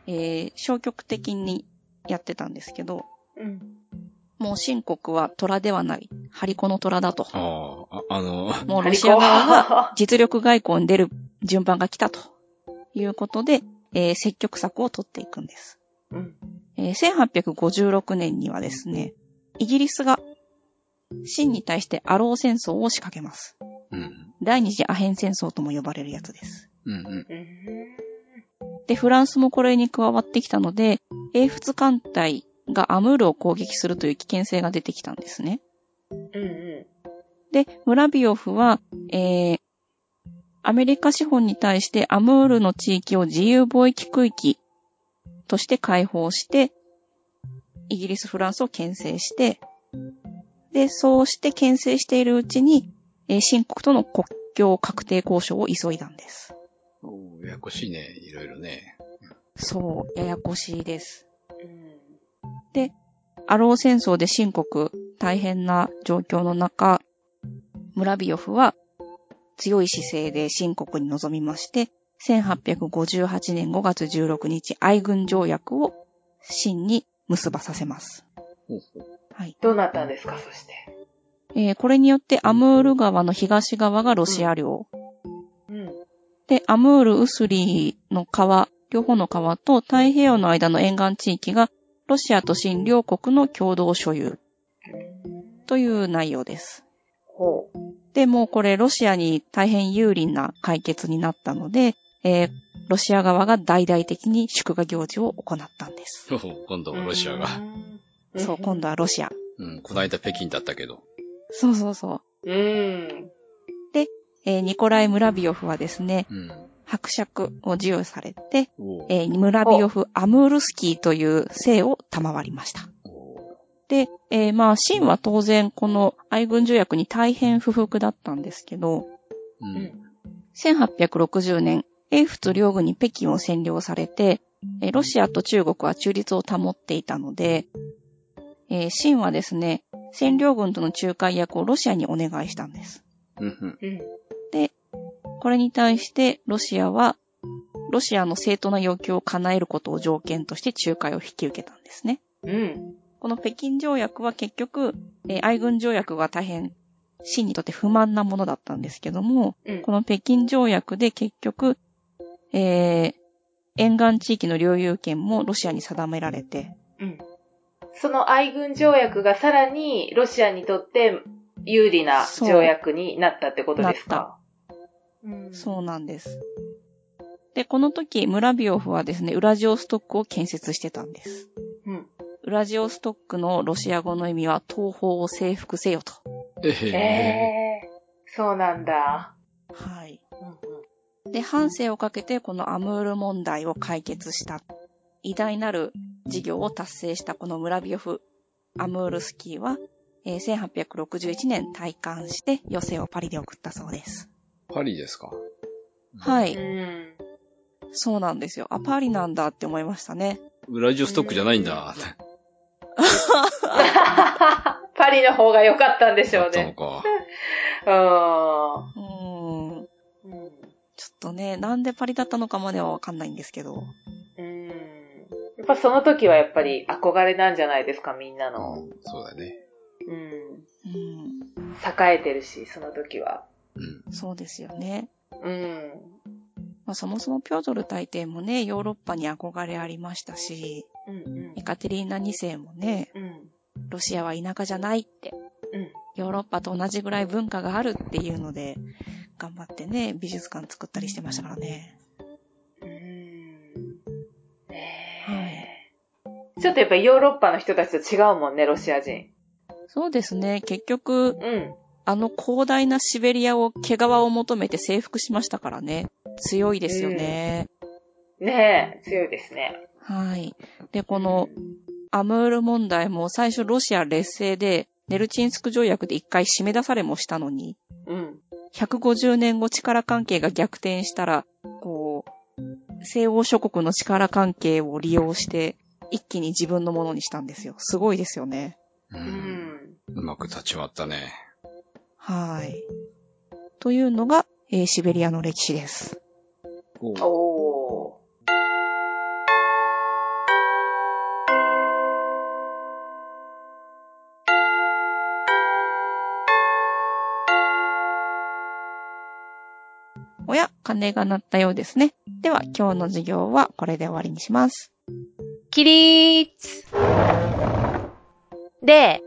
えー消極的にやってたんですけど、うん。もう新国は虎ではない、ハリコの虎だと。ああ、ああの、もうロシア側が実力外交に出る順番が来たということで、えー積極策を取っていくんです。うん。えー1856年にはですね、イギリスが清に対してアロー戦争を仕掛けます。うん。第二次アヘン戦争とも呼ばれるやつです。うんうん。うん。で、フランスもこれに加わってきたので、英仏艦隊がアムールを攻撃するという危険性が出てきたんですね。うんうで、ムラビオフは、えー、アメリカ資本に対してアムールの地域を自由貿易区域として開放して、イギリス、フランスを牽制して、で、そうして牽制しているうちに、えー、新国との国境確定交渉を急いだんです。おーややこしいね。いろいろね。そう、ややこしいです。ん。うん。アロー戦争で新国大変な状況の中、ムラビヨフは強い姿勢で新国に臨みまして、1858年5月16日、愛軍条約を新に結ばさせます。はい。どうなったんですか、そして。えーこれによってアムール川の東側がロシア領。うん。で、アムール、ウスリーの川、両方の川と太平洋の間の沿岸地域がロシアと新両国の共同所有という内容です。ほう。で、もうこれロシアに大変有利な解決になったので、えーロシア側が大々的に祝賀行事を行ったんです。今度はロシアが。うん。そう、今度はロシア。うん、この間北京だったけど。そうそうそう。うん。えーニコライ・ムラビヨフはですね、うん。伯爵を授与されて、えームラビヨフ・アムールスキーという姓を賜りました。おで、えーまあ、シンは当然この愛軍条約に大変不服だったんですけど、ーうん。1860年、英仏両軍に北京を占領されて、えーロシアと中国は中立を保っていたので、えー、清はですね、占領軍との仲介役をロシアにお願いしたんです。うんうん。うん。これに対してロシアは、ロシアの正当な要求を叶えることを条件として仲介を引き受けたんですね。うん。この北京条約は結局、えー愛軍条約が大変、清にとって不満なものだったんですけども、うん。この北京条約で結局、えー、沿岸地域の領有権もロシアに定められて、うん。その愛軍条約がさらにロシアにとって有利な条約になったってことですか？うんそうなんです。で、この時、ムラビオフはですね、ウラジオストックを建設してたんです。うん。ウラジオストックのロシア語の意味は、東方を征服せよと。えへへえ。そうなんだ。はい。うんで、半生をかけてこのアムール問題を解決した。偉大なる事業を達成したこのムラビオフ・アムールスキーは、えー1861年退官して余生をパリで送ったそうです。パリですか？はうん。い。そうなんですよ。あ、パリなんだって思いましたね。ウラジオストックじゃないんだ。パリの方が良かったんでしょうね。か。うーん。うん。うん。ちょっとね、なんでパリだったのかまではわかんないんですけど。うん。やっぱその時はやっぱり憧れなんじゃないですか、みんなうの。ん、そうだね。うん。うん。栄えてるし、その時は。うん。そうですよね。うん。まあ、そもそもピョートル大帝もね、ヨーロッパに憧れありましたし、うん。エカテリーナ2世もね、うん。ロシアは田舎じゃないって、うん。ヨーロッパと同じぐらい文化があるっていうので、頑張ってね、美術館作ったりしてましたからね。ちょっとやっぱヨーロッパの人たちと違うもんね、ロシア人。そうですね、結局、うん。あの広大なシベリアを毛皮を求めて征服しましたからね。強いですよね。ねえ、強いですね。はい。で、このアムール問題も最初ロシア劣勢で、ネルチンスク条約で一回締め出されもしたのに、うん。150年後力関係が逆転したら、こう、西欧諸国の力関係を利用して、一気に自分のものにしたんですよ。すごいですよね。う。うんん。うまく立ち回ったね。はい。というのが、えーシベリアの歴史です。おうおー。おや、鐘が鳴ったようですね。では、今日の授業はこれで終わりにします。起立で、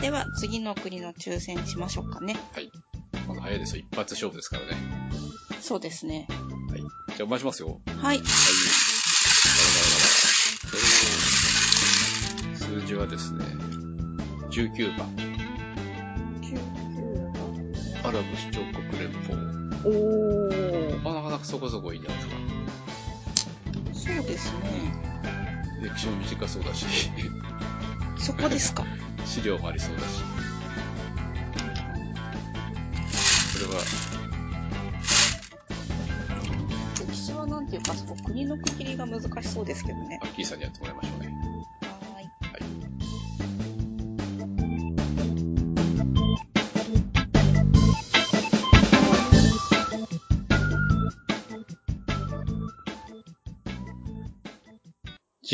では、次の国の抽選しましょうかね。はい。まだ早いですよ。一発勝負ですからね。そうですね。はい。じゃあ、お待ちしますよ。はい。はい。字はですね、19番。アラブ首長国連邦。おー。あ、なかなかそこそこいいんじゃないですか。そうですね。歴史も短そうだし、そこですか。資料もありそうだし。これは、歴史はなんていうか、そこ国の区切りが難しそうですけどね。アッキーさんにやってもらいましょうね。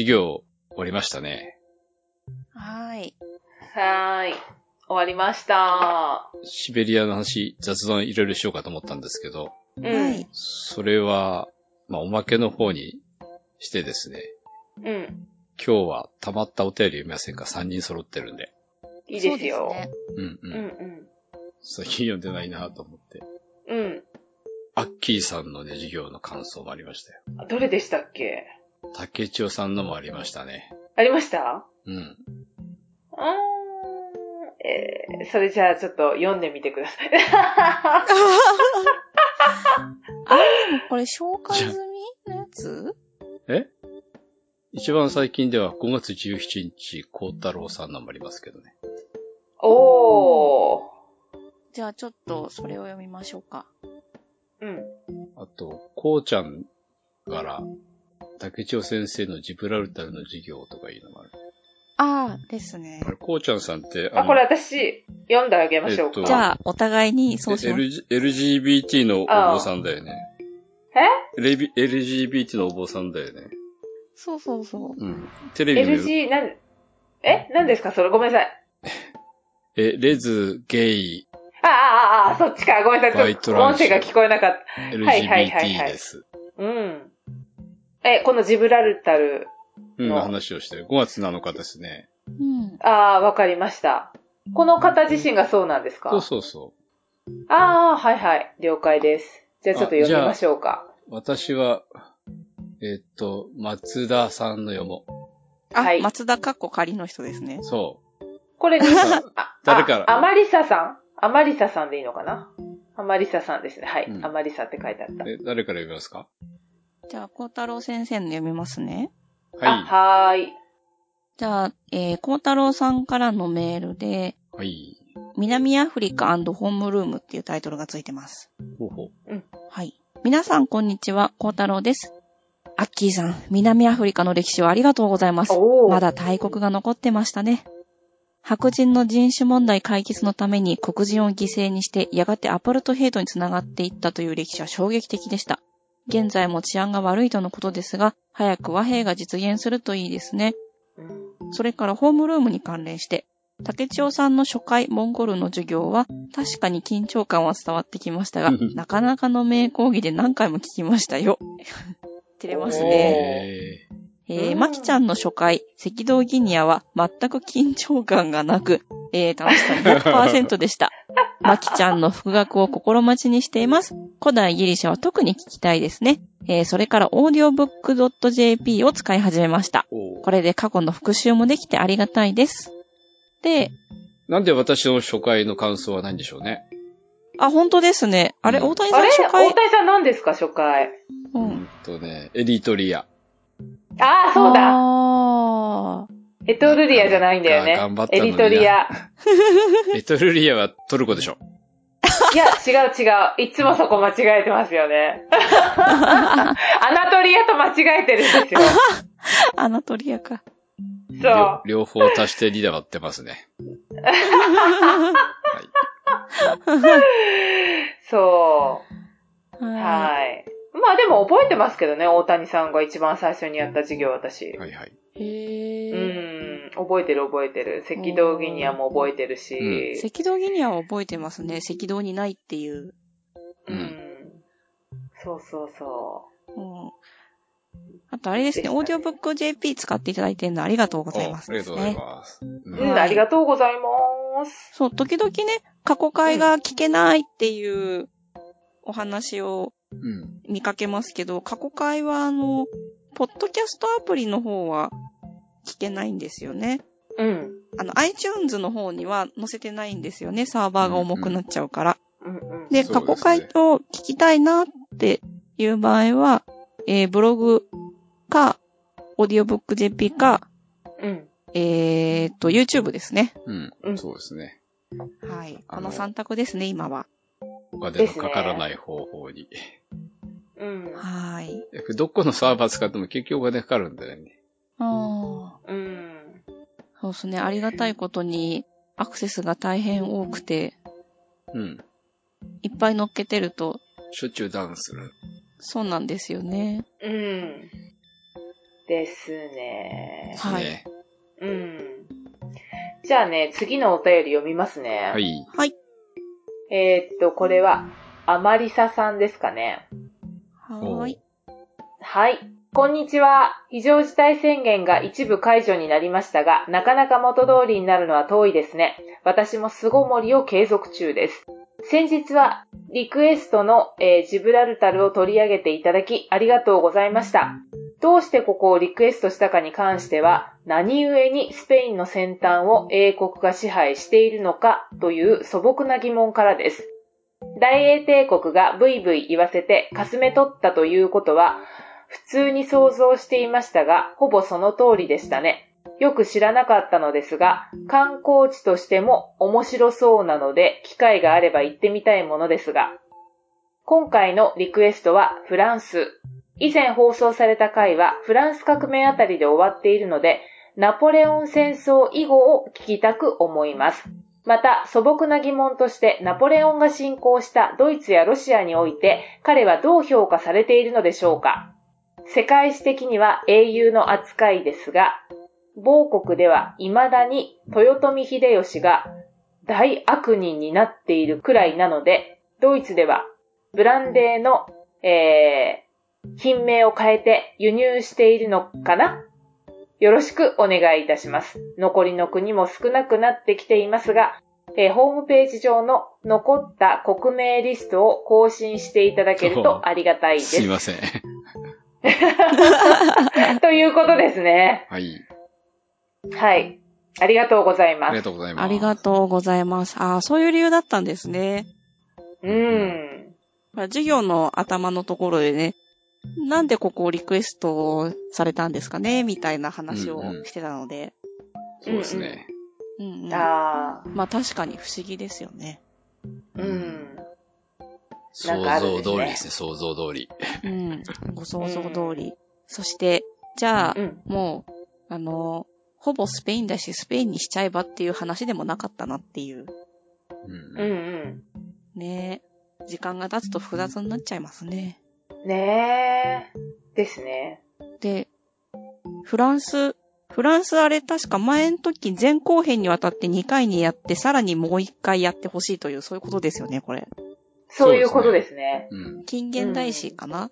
授業終わりましたね。はーい。はーい。終わりました。シベリアの話、雑談いろいろしようかと思ったんですけど、うん。はい。それは、まあ、おまけの方にしてですね、うん。今日は溜まったお便り読みませんか ?3 人揃ってるんで。いいですよ。そうですね。うんう。うんん最近読んでないなと思って。うん。うん。アッキーさんのね、授業の感想もありましたよ。あどれでしたっけ？竹千代さんのもありましたね。ありました？うん。うーん。えー、それじゃあちょっと読んでみてください。これ紹介済みのやつ？え？一番最近では5月17日、孝太郎さんのもありますけどね。おー。じゃあちょっとそれを読みましょうか。うん。あと、こうちゃんから、竹千代先生のジブラルタルの授業とかいうのもある。ああ、ですねあ。れ、こうちゃんさんって、あ、これ私、読んであげましょうか。えっとじゃあ、お互いにそうします。LG LGBT のお坊さんだよね。え？LGBT のお坊さんだよね。そうそうそう。うん。テレビの、?LG、なん、え？何ですか？それごめんなさい。え、レズ、ゲイ、ああ、ああ、ああ、そっちか。ごめんなさい。バイトランシュ音声が聞こえなかった。はいはいはい LGBT はいです。うん。え、このジブラルタル。うん、の話をしてる。5月7日ですね。うん。ああ、わかりました。この方自身がそうなんですか？そうそうそああ、はいはい。了解です。じゃあちょっと読みましょうか。う。私は、えーっと、松田さんの読もあ、はい松田かっこ仮の人ですねう。。そこれ、さあ誰から？あアマリサさん？アマリサさんでいいのかな？アマリサさんですね。はい。うんアマリサって書いてあった。う。え、誰から読みますか？じゃあ、孝太郎先生の読みますね。あ、ははーい。じゃあ、えー、孝太郎さんからのメールで、い。はい。南アフリカホームルームっていうタイトルがついてます。ほうほう。はい。皆さん、こんにちは。孝太郎です。アッキーさん、南アフリカの歴史をありがとうございます。おー。まだ大国が残ってましたね。白人の人種問題解決のために黒人を犠牲にして、やがてアパルトヘイトにつながっていったという歴史は衝撃的でした。現在も治安が悪いとのことですが、早く和平が実現するといいですね。うんそれからホームルームに関連して、竹千代さんの初回モンゴルの授業は確かに緊張感は伝わってきましたが、なかなかの名講義で何回も聞きましたよ。照れますね。ええー、うんまきちゃんの初回、赤道ギニアは全く緊張感がなく、えー、楽しさ200%でした。まきちゃんの復学を心待ちにしています。古代ギリシャは特に聞きたいですね。えー、それからオーディオブック .jp を使い始めました。これで過去の復習もできてありがたいです。で、なんで私の初回の感想はないんでしょうね。あ、本当ですね。あれ、うん大谷さんあれ？初回大。谷さん何ですか初回？う。うんんとね、エリトリア。ああ、そうだ。あエトルリアじゃないんだよね。頑張ったエリトリア。エトルリアはトルコでしょ？いや、違う違う。いつもそこ間違えてますよね。アナトリアと間違えてるんですよ。ーアナトリアか。そう。両両方足して2で割ってますね。そう。ははい。まあでも覚えてますけどね、大谷さんが一番最初にやった授業、私。はいはい。い。へうー。ん、覚えてる覚えてる。赤道ギニアも覚えてるし。うん赤道ギニアは覚えてますね。赤道にないっていう。うん。そうそうそうん。あとあれですね、オーディオブック JP 使っていただいてるのありがとうごおざいます、ありがとうございます。うう。んありがとうございます。そう、時々ね、過去回が聞けないっていうお話をうん。見かけますけど、過去回はあの、ポッドキャストアプリの方は聞けないんですよね。うん。あの、iTunes の方には載せてないんですよね。サーバーが重くなっちゃうから。うんうん。で、過去回と聞きたいなっていう場合は、えー、ブログか、オーディオブック JP か、うん。えーっと、YouTube ですね。うん。うんそうですね。はい。あのこの3択ですね、今は。お金のかからない方法に。うん。はい。どこのサーバー使っても結局お金かかるんだよね。ああ。うん。そうですね。ありがたいことに、アクセスが大変多くて、うん。いっぱい乗っけてると、しょっちゅうダウンする。そうなんですよね。うん。ですね。はいねうん。じゃあね、次のお便り読みますね。はい。はい。えーっと、これは、アマリサさんですかね。はーい。はい。こんにちは。非常事態宣言が一部解除になりましたが、なかなか元通りになるのは遠いですね。私も巣ごもりを継続中です。先日は、リクエストの、えージブラルタルを取り上げていただき、ありがとうございました。どうしてここをリクエストしたかに関しては、何故にスペインの先端を英国が支配しているのかという素朴な疑問からです。大英帝国がブイブイ言わせてかすめ取ったということは、普通に想像していましたが、ほぼその通りでしたね。よく知らなかったのですが、観光地としても面白そうなので、機会があれば行ってみたいものですが、今回のリクエストはフランス。以前放送された回はフランス革命あたりで終わっているので、ナポレオン戦争以後を聞きたく思います。また、素朴な疑問として、ナポレオンが侵攻したドイツやロシアにおいて、彼はどう評価されているのでしょうか世界史的には英雄の扱いですが、某国では未だに豊臣秀吉が大悪人になっているくらいなので、ドイツではブランデーの、え、品名を変えて輸入しているのかな？よろしくお願いいたします。残りの国も少なくなってきていますが、えーホームページ上の残った国名リストを更新していただけるとありがたいですす。いません。ということですね。はい。はい。ありがとうございありがます。とうございます。ありがとうございます。ああ、そういう理由だったんですね。うん。まあ授業の頭のところでね、なんでここをリクエストされたんですかね？みたいな話をうんうんしてたので。そうですね。うんうんああ、まあ確かに不思議ですよね。うん。な想像通りですね、想像通り。うん。ご想像通り。そして、じゃあ、うん。もう、あの、ほぼスペインだし、スペインにしちゃえばっていう話でもなかったなっていう。うんうんうん。ね時間が経つと複雑になっちゃいますね。ねえ。ですね。で、フランス、フランスあれ確か前の時前後編にわたって2回にやって、さらにもう1回やってほしいという、そういうことですよね、これ。そういうことですね。うん。近現代史かな、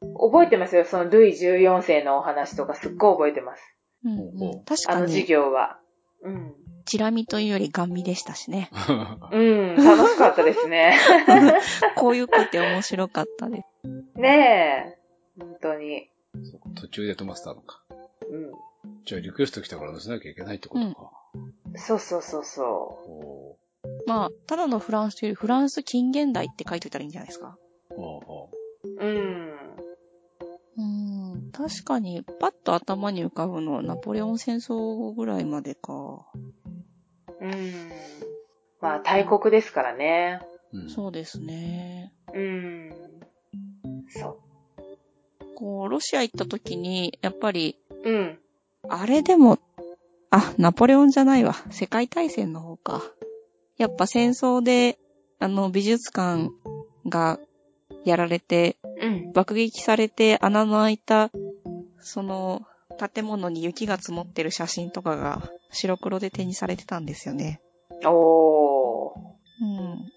覚えてますよ。そのルイ14世のお話とかすっごい覚えてます。うん、ほうほう確かあの授に、業は。うん。チラ見というよりガン見でしたしね。うん。楽しかったですね。こういうくて面白かったです。ねえ。本当に。途中で止まってたのか。うん。じゃあリクエスト来たから載せなきゃいけないってことか。そうそうそうそほまあ、ただのフランスよりフランス近現代って書いといたらいいんじゃないですか。うん。うん、確かに、パッと頭に浮かぶのはナポレオン戦争ぐらいまでか。うん。まあ、大国ですからね。う。うんそうですね。うん。そこう、ロシア行った時に、やっぱり、う。うん。あれでも、あ、ナポレオンじゃないわ。世界大戦の方か。やっぱ戦争で、あの、美術館がやられて、うん。爆撃されて穴の開いた、その、建物に雪が積もってる写真とかが白黒で手にされてたんですよね。おー。うん。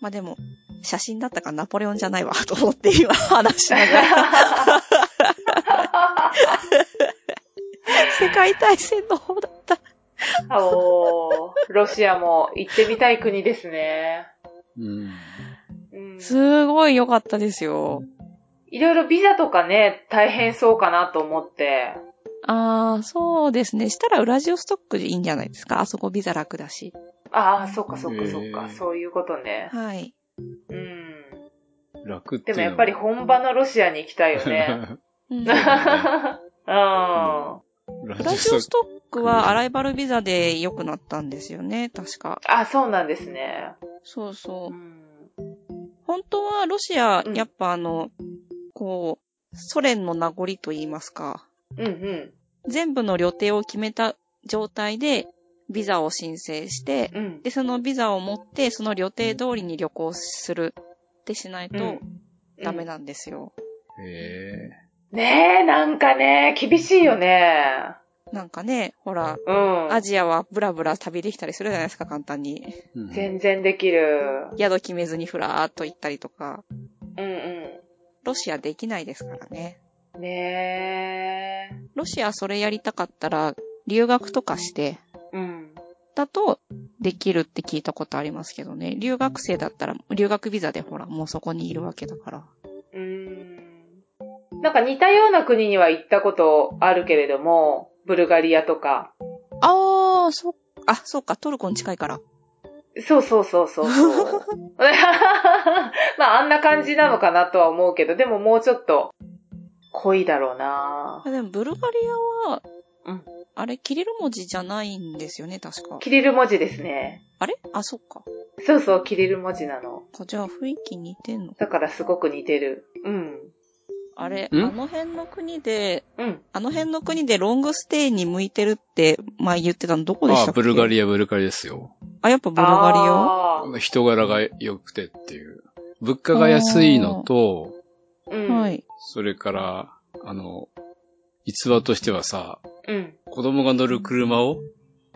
まあでも、写真だったからナポレオンじゃないわ、と思って今話しながら。世界大戦の方だった。おー。ロシアも行ってみたい国ですね。うん。うん。すごい良かったですよ。いろいろビザとかね、大変そうかなと思って。ああ、そうですね。したらウラジオストックでいいんじゃないですか？あそこビザ楽だし。ああ、そっかそっかそっか。そういうことね。はい。うん。楽っていうのはでもやっぱり本場のロシアに行きたいよね。うんうん。ラウラジオストックはアライバルビザで良くなったんですよね。確か。あ、そうなんですね。そうそうう。ん。本当はロシア、うんやっぱあの、こう、ソ連の名残と言いますか。うんうん。全部の旅程を決めた状態で、ビザを申請して、うん。で、そのビザを持って、その旅程通りに旅行するってしないとダメなんですよ。へねえ、なんかね、厳しいよね。なんかね、ほら、うん。アジアはブラブラ旅できたりするじゃないですか、簡単に。え。うん全然できる。宿決めずにふらーっと行ったりとか。うんうロシアできないですからね。ん。ねえ。ロシアそれやりたかったら、留学とかして、うん。だと、できるって聞いたことありますけどね。留学生だったら、留学ビザでほら、もうそこにいるわけだから。うーん。なんか似たような国には行ったことあるけれども、ブルガリアとか。あー、そ、あ、そうか、トルコに近いから。そうそうそうそうそう。まああんな感じなのかなとは思うけど、でももうちょっと濃いだろうなあでも、ブルガリアは、うんあれ、キリル文字じゃないんですよね、確か。キリル文字ですね。あれ？あ、そっか。そうそう、キリル文字なの。じゃあ、雰囲気似てんの？だからすごく似てる。うん。あれ、あん？の辺の国で、うん。あの辺の国でロングステイに向いてるって、前言ってたのどこでしたっあ、けブルガリア、ブルガリアですよ。あ、やっぱブルガリア？人柄が良くてっていう。物価が安いのと、うん。はい。それから、あの、逸話としてはさ、うん。子供が乗る車を、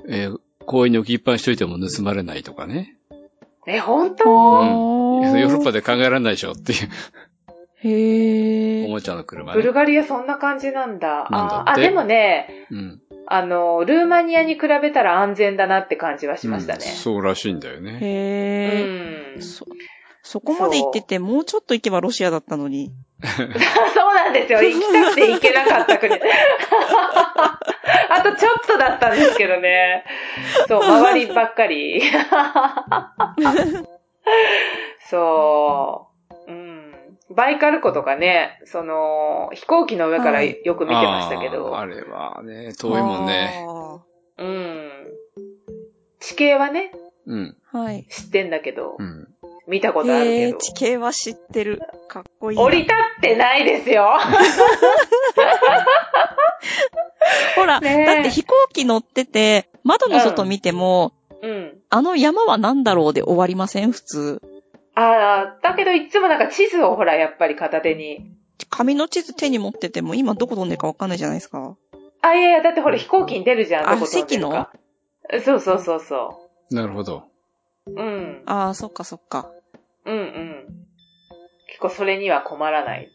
えー公園に置きっぱにしといても盗まれないとかね。え、本当？おヨーロッパで考えられないでしょっていう、へー。おもちゃの車ブルね。ガリアそんな感じなんだ。なんだってあーあ、でもね、うん。あの、ルーマニアに比べたら安全だなって感じはしましたねうん。そうらしいんだよね。うへー。ん。そ、そこまで行ってて、もうちょっと行けばロシアだったのに。そうなんですよ。行きたくて行けなかった国。あとちょっとだったんですけどね。そう、周りばっかり。そう。うん。バイカル湖とかね、その、飛行機の上からよく見てましたけど。あれはね、遠いもんね。あうん。地形はね、うん。ー。はい。知ってんだけど、うん。見たことあるけえー、ど。地形は知ってる。かっこいいな。降り立ってないですよ。ほら、ねえだって飛行機乗ってて、窓の外見ても、うん。あの山は何だろうで終わりません？普通。ああ、だけどいつもなんか地図をほら、やっぱり片手に。紙の地図手に持ってても、今どこ飛んでるかわかんないじゃないですか。あ、いやいや、だってほら飛行機に出るじゃん、あどこ飛んでるか。そうそうそうそなるほど。う。うん。ああ、そっかそっか。うんうん。結構それには困らない。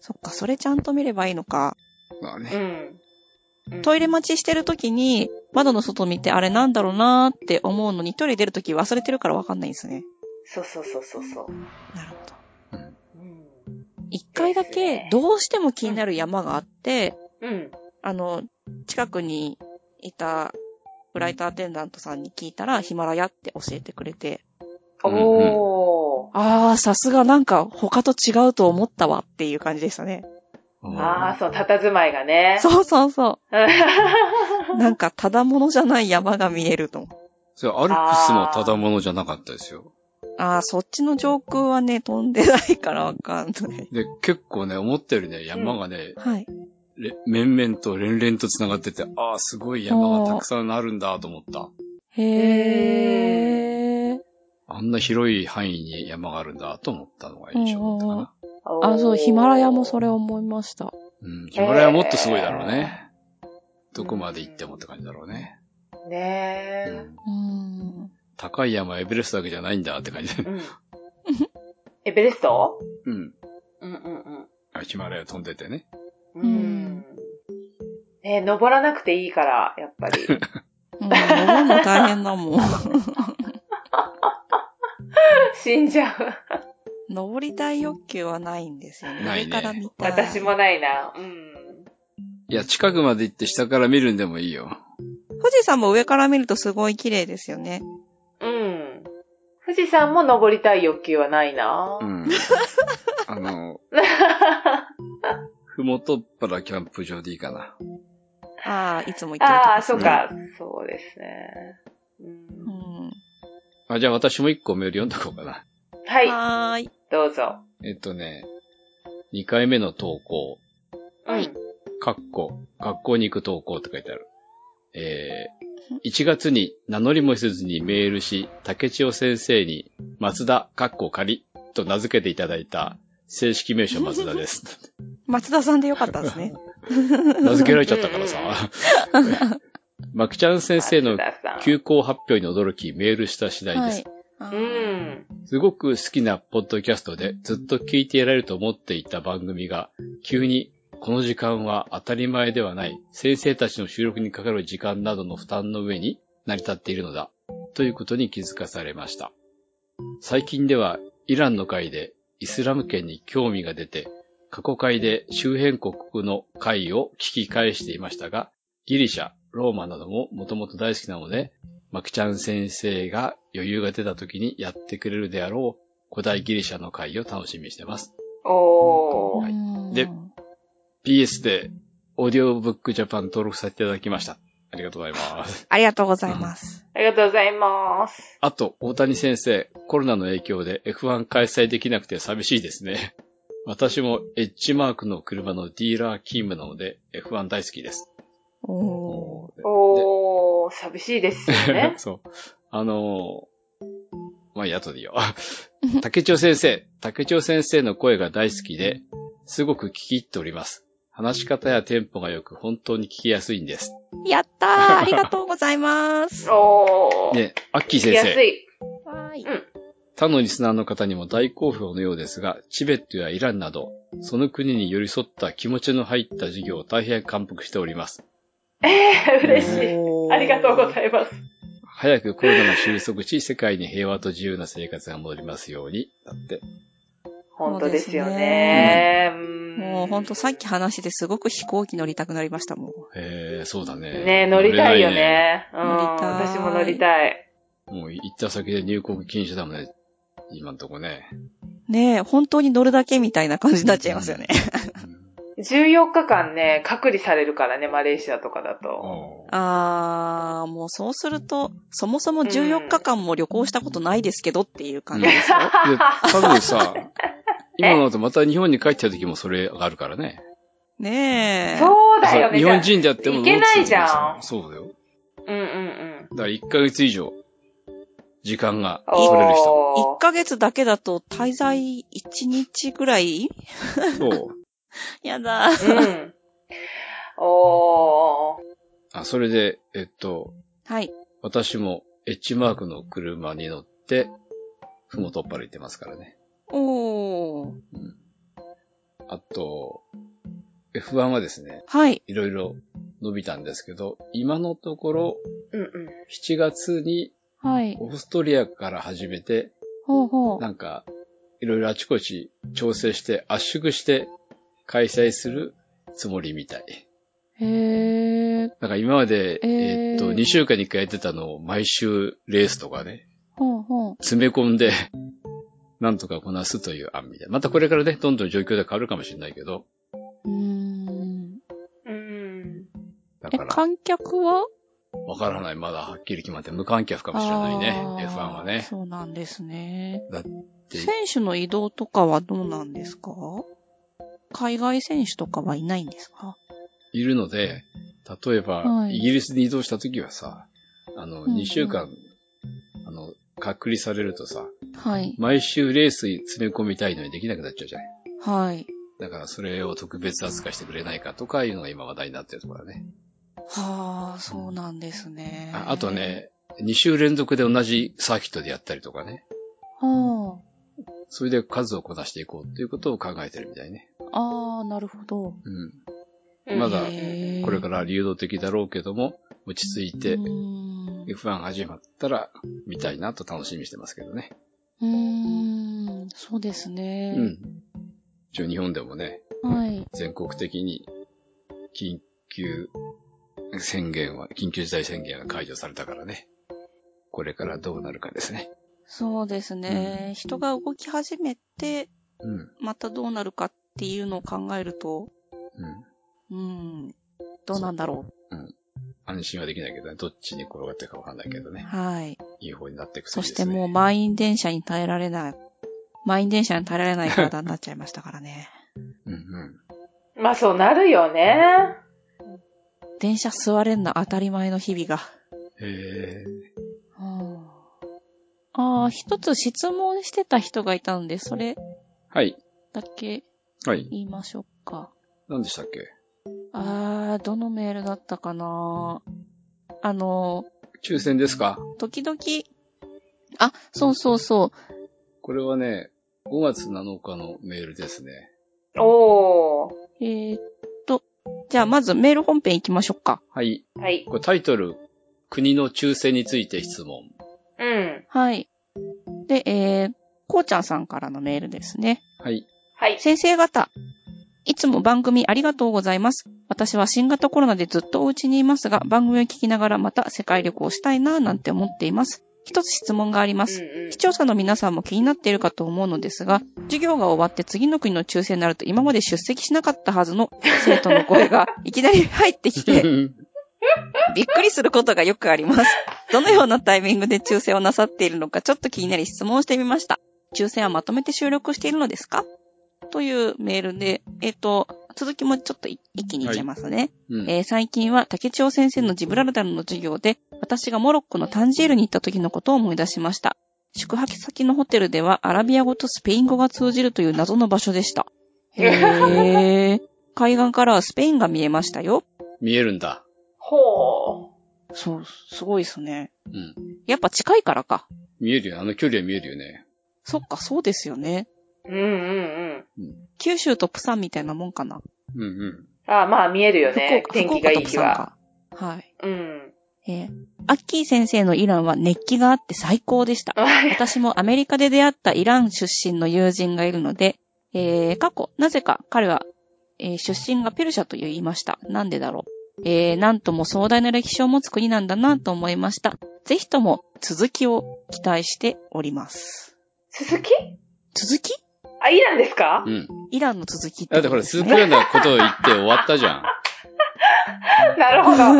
そっか、それちゃんと見ればいいのか。うまあね。ん。うんトイレ待ちしてる時に、窓の外見てあれなんだろうなーって思うのに、トイレ出る時忘れてるからわかんないんですね。そうそうそうそうそう。なるほど。うん。一回だけどうしても気になる山があって、うん。あの、近くにいたフライトアテンダントさんに聞いたら、ヒマラヤって教えてくれて、おー。ああ、さすがなんか他と違うと思ったわっていう感じでしたね。ああ、そう、佇まいがね。そうそうそう。なんかただものじゃない山が見えると思う。それアルプスもただものじゃなかったですよ。ああ、そっちの上空はね、飛んでないからわかんない。で、結構ね、思ったよりね、山がね、はい。れ面々と連々と繋がってて、ああ、すごい山がたくさんあるんだと思った。へー。あんな広い範囲に山があるんだと思ったのが印象だったかな。あ、そう、ヒマラヤもそれ思いました。うん。ヒマラヤはもっとすごいだろうね。どこまで行ってもって感じだろうね。ねえ。うん。うーん。高い山エベレストだけじゃないんだって感じで。うん。エベレスト？うん。うんうんあヒマラヤ飛んでてね。うん。うん。ね登らなくていいから、やっぱり。うん、登るの大変だもん。死んじゃう。登りたい欲求はないんですよね。ないね上から見たい。私もないな。うん。いや、近くまで行って下から見るんでもいいよ。富士山も上から見るとすごい綺麗ですよね。うん。富士山も登りたい欲求はないなう。ん。あの、ふもとっぱらキャンプ場でいいかな。ああ、いつも行ってるとこああ、そうか。そうですね。う。うんん。あ、じゃあ私も一個メール読んどこうかな。はい、はーい。どうぞ。えっとね、2回目の投稿、はい。かっこ、学校に行く投稿って書いてある。えー、1月に名乗りもせずにメールし、竹千代先生に松田かっこ仮と名付けていただいた正式名称松田です。松田さんでよかったですね。名付けられちゃったからさ。まきちゃん先生の休校発表に驚きメールした次第です。はい。うん。すごく好きなポッドキャストでずっと聞いていられると思っていた番組が、急にこの時間は当たり前ではない先生たちの収録にかかる時間などの負担の上に成り立っているのだ、ということに気づかされました。最近ではイランの会でイスラム圏に興味が出て、過去会で周辺国の会を聞き返していましたが、ギリシャ、ローマなどももともと大好きなので、マキちゃん先生が余裕が出た時にやってくれるであろう古代ギリシャの会を楽しみにしてます。おー。はいうんで PS でオーディオブックジャパン登録させていただきました。ありがとうございます。ありがとうございます。ありがとうございます。あと、大谷先生、コロナの影響で F1 開催できなくて寂しいですね。私もエッジマークの車のディーラー勤務なので F1 大好きです。おー。おー、寂しいですよね。そう。あのーまあ、いい後でいいよ。竹千代先生、竹千代先生の声が大好きで、すごく聞き入っております。話し方やテンポが良く本当に聞きやすいんです。やったー ありがとうございます。おー。ね、アッキー聞きや先生。すい。はーい。他のリスナーの方にも大好評のようですが、チベットやイランなど、その国に寄り添った気持ちの入った授業を大変感服しております。えー、嬉しい。ありがとうございます。早くコロナが収束し、世界に平和と自由な生活が戻りますように、だって。本当ですよね。もうほんとさっき話してすごく飛行機乗りたくなりましたもん。へえ、そうだね。ね乗りたいよ。ね。うん。乗りたい私も乗りたい。もう行った先で入国禁止だもんね。今んとこね。ねえ、本当に乗るだけみたいな感じになっちゃいますよね。14日間ね、隔離されるからね、マレーシアとかだと。あー、もうそうすると、そもそも14日間も旅行したことないですけどっていう感じですよ。で、多分さ、今のだとまた日本に帰ってた時もそれがあるからね。ねえ。そうだよね。日本人であってもいけないじゃんそうだよ。うんうんだから1ヶ月以上、時間がうん。取れる人。おー1ヶ月だけだと滞在1日ぐらい？そう。やだ。うん。おー。あ、それで、えっと、はい。私も H マークの車に乗って、ふもとっぱら行ってますからね。おー。あと、F1 はですね、はい。いろいろ伸びたんですけど、今のところうんうん。7月にはい。オーストリアから始めて、ほうほう。なんか、いろいろあちこち調整して圧縮して開催するつもりみたい。へー。なんか今まで、えーえーっと、2週間に1回やってたのを毎週レースとかね、ほうほう。詰め込んで、なんとかこなすという案みたいな。またこれからね、どんどん状況で変わるかもしれないけど、うーん。うん。え、だから、観客は？わからない。まだはっきり決まって無観客かもしれないね。あー F1 はね。そうなんですね。だって、選手の移動とかはどうなんですか？海外選手とかはいないんですか？いるので、例えば、はいイギリスに移動した時はさ、あの、うんうん2週間、あの、隔離されるとさ、はい。毎毎週レースに詰め込みたいのにできなくなっちゃうじゃない。はい。だからそれを特別扱いしてくれないかとかいうのが今話題になってるところだね。はあ、そうなんですね。ああと。ね、2週連続で同じサーキットでやったりとかね。はそれで数をこなしていこうということを考えてるみたいね。あ。ああ、なるほど。うん。うんまだこれから流動的だろうけども、落ち着いて F1 始まったら見たいなと楽しみにしてますけどね。うーん、そうですね。うん。一応日本でもね、はい。全国的に緊急宣言は、緊急事態宣言が解除されたからね。これからどうなるかですね。そうですね。人が動き始めて、うん。またどうなるかっていうのを考えると、うん。うん、どうなんだろ安心はできないけどね。どっちに転がってるかわかんないけどう。ね。はい。いい方になっていくといですね。してもう満員電車に耐えられない、満員電車に耐えられない体になっちゃいましたからね。うんうん。まあそうなるよね。電車座れんの当たり前の日々が。へえ。うんああ、一つ質問してた人がいたので、それはい。だけはい。言いましょうか。何でしたっけ？あー、どのメールだったかなあの、抽選ですか？時々、あ、そうそうそう。これはね、5月7日のメールですね。おー。えーっと、じゃあまずメール本編行きましょうか。はい。はい。これタイトル、国の抽選について質問。うん。はい。で、えー、こうちゃんさんからのメールですね。はい。はい。先生方、いつも番組ありがとうございます。私は新型コロナでずっとお家にいますが、番組を聞きながらまた世界旅行したいなぁなんて思っています。一つ質問があります。視聴者の皆さんも気になっているかと思うのですが、授業が終わって次の国の抽選になると今まで出席しなかったはずの生徒の声がいきなり入ってきて、びっくりすることがよくあります。どのようなタイミングで抽選をなさっているのかちょっと気になり質問してみました。抽選はまとめて収録しているのですか？というメールで、えっ、と、続きもちょっと一気にいっちゃいますね。うんえー最近は竹千代先生のジブラルタルの授業で、私がモロッコのタンジールに行った時のことを思い出しました。宿泊先のホテルではアラビア語とスペイン語が通じるという謎の場所でした。へー。海岸からはスペインが見えましたよ。見えるんだ。ほそう、すごいですね。うん。やっぱ近いからか。見えるよ。あの距離は見えるよね。そっか、そうですよね。う。うんうんうん。九州とプサンみたいなもんかな。うんうん。あまあ見えるよね。福岡天気がいい日は。はい。うん。えーアッキー先生のイランは熱気があって最高でした。私もアメリカで出会ったイラン出身の友人がいるので、えー過去、なぜか彼は、えー出身がペルシャと言いました。なんでだろう。えーなんとも壮大な歴史を持つ国なんだなと思いました。ぜひとも続きを期待しております。続き？続き？あ、イランですか？うん。イランの続きってだってほら、ことですね続くようなことを言って終わったじゃん。なるほど。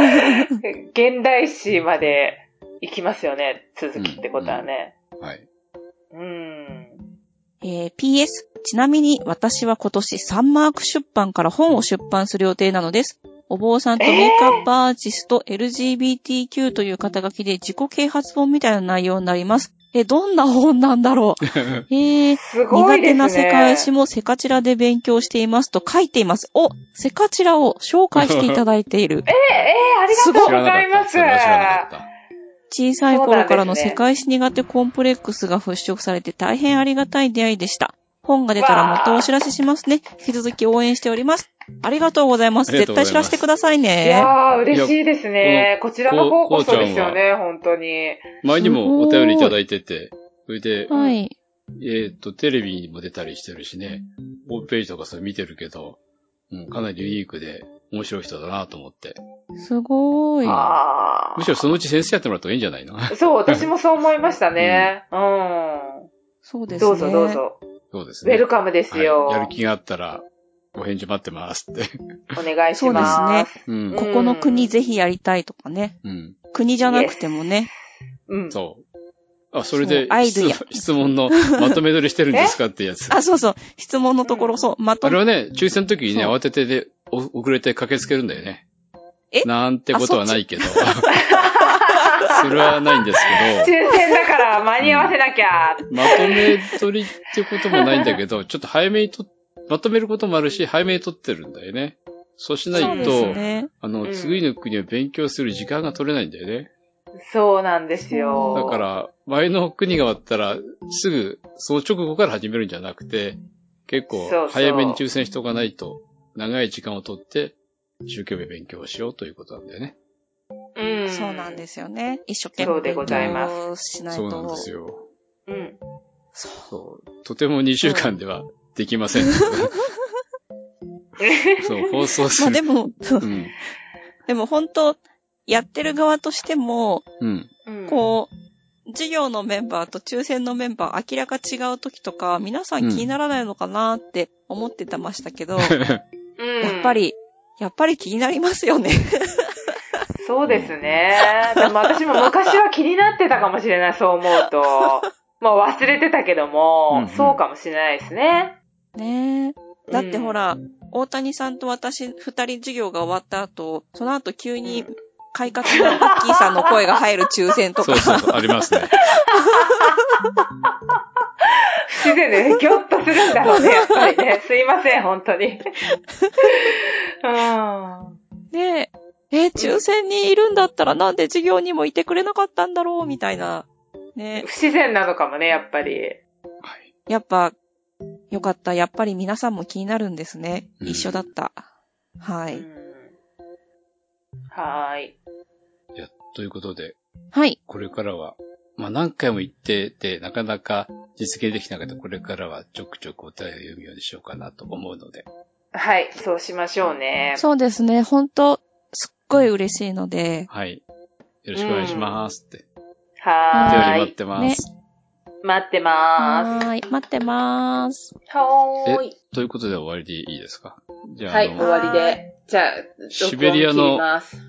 現代史まで行きますよね。続きってことはね。はい。うん。えー PS、ちなみに私は今年サンマーク出版から本を出版する予定なのです。お坊さんとメイクアップアーティスト LGBTQ という肩書きで自己啓発本みたいな内容になります。え、どんな本なんだろう？えー、すごいですね。苦手な世界史もセカチラで勉強していますと書いています。お、セカチラを紹介していただいている。ええありがとうご。ざいます。小さい頃からの世界史苦手コンプレックスが払拭されて大変ありがたい出会いでした。本が出たらまたお知らせしますね。引き続き応援しております。ありがとうございます。ます対知らせてくださいいね。やー、嬉しいですね。こちらの方こそですよね、本当に。前にもお便りいただいてて、それで、はい。えっ、と、テレビにも出たりしてるしね、ホームページとかそれ見てるけど、うん、かなりユニークで面白い人だなと思って。すごーい。あむしろそのうち先生やってもらった方がいいんじゃないの？ー そう、私もそう思いましたね。うん。そうですね。どうぞどう。ぞ。そうですね。ウェルカムですよ。はいやる気があったら、お返事待ってますって。お願いします。うん。ここの国ぜひやりたいとかね。うん。国じゃなくてもね。うん。そう。あ、それで質問のまとめ撮りしてるんですかってやつ。あ、そうそう。質問のところ、そう。まとめ、あれはね、抽選の時にね、そう慌ててで、お遅れて駆けつけるんだよね。え？なんてことはないけど。それはないんですけど、抽選だから間に合わせなきゃ。まとめ取りってこともないんだけど、ちょっと早めにと、まとめることもあるし、早めに取ってるんだよね。そうしないと、ね。あの、うん次の国を勉強する時間が取れないんだよね。そうなんですよ。だか、ら、前の国が終わったら、すぐ、その直後から始めるんじゃなくて、結構早めに抽選しておかないと、長い時間を取って、一生懸命勉強しようということなんだよね。うん。そうなんですよね。一生懸命そうでございま勉強しないと。そうなんですよ。うん。そう。とても2週間ではできません。そう、放送する。まあでも、うん。でも本当、やってる側としても、うん。うんこう、授業のメンバーと抽選のメンバー明らか違う時とか、皆さん気にならないのかなって思ってたましたけど、うんやっぱ。り、やっぱり気になりますよね。そうですね。でも私も昔は気になってたかもしれない、そう思うと。まあ忘れてたけども、うんうんそうかもしれないですね。ねえ。だってほら、うん大谷さんと私、二人授業が終わった後、その後急に、快活なアッキーさんの声が入る抽選とかそう、そうそう、ありますね。不 自然でね、ギョッとするんだろうね、やっぱりね。すいません、本当に。うん。で、え、抽選にいるんだったらなんで授業にもいてくれなかったんだろう？みたいな。ね。不自然なのかもね、やっぱり。はい。やっぱ、よかった。やっぱり皆さんも気になるんですね。うん一緒だった。はい。うんはーい。いや、ということで、はい。これからは、まあ何回も言ってて、なかなか実現できなかったこれからはちょくちょくお便りを読むようにしようかなと思うので。はい、そうしましょうね。そうですね。本当ごい嬉しいので、はい。よろしくお願いしますって。はーいお便り待っ。てます。待ってまーす。はーい。待ってまーす。はーい。ということで終わりでいいですか？じゃあ、はい、終わりで。じゃあ、シベリアの。い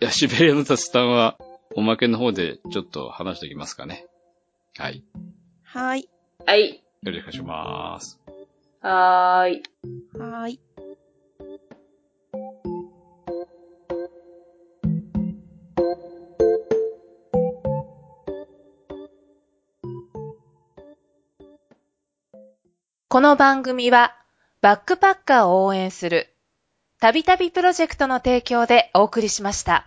や、シベリアの雑談は、おまけの方でちょっと話しておきますかね。はい。はーい。はい。よろしくお願いします。はーい。はーい。この番組は、バックパッカーを応援する、たびたびプロジェクトの提供でお送りしました。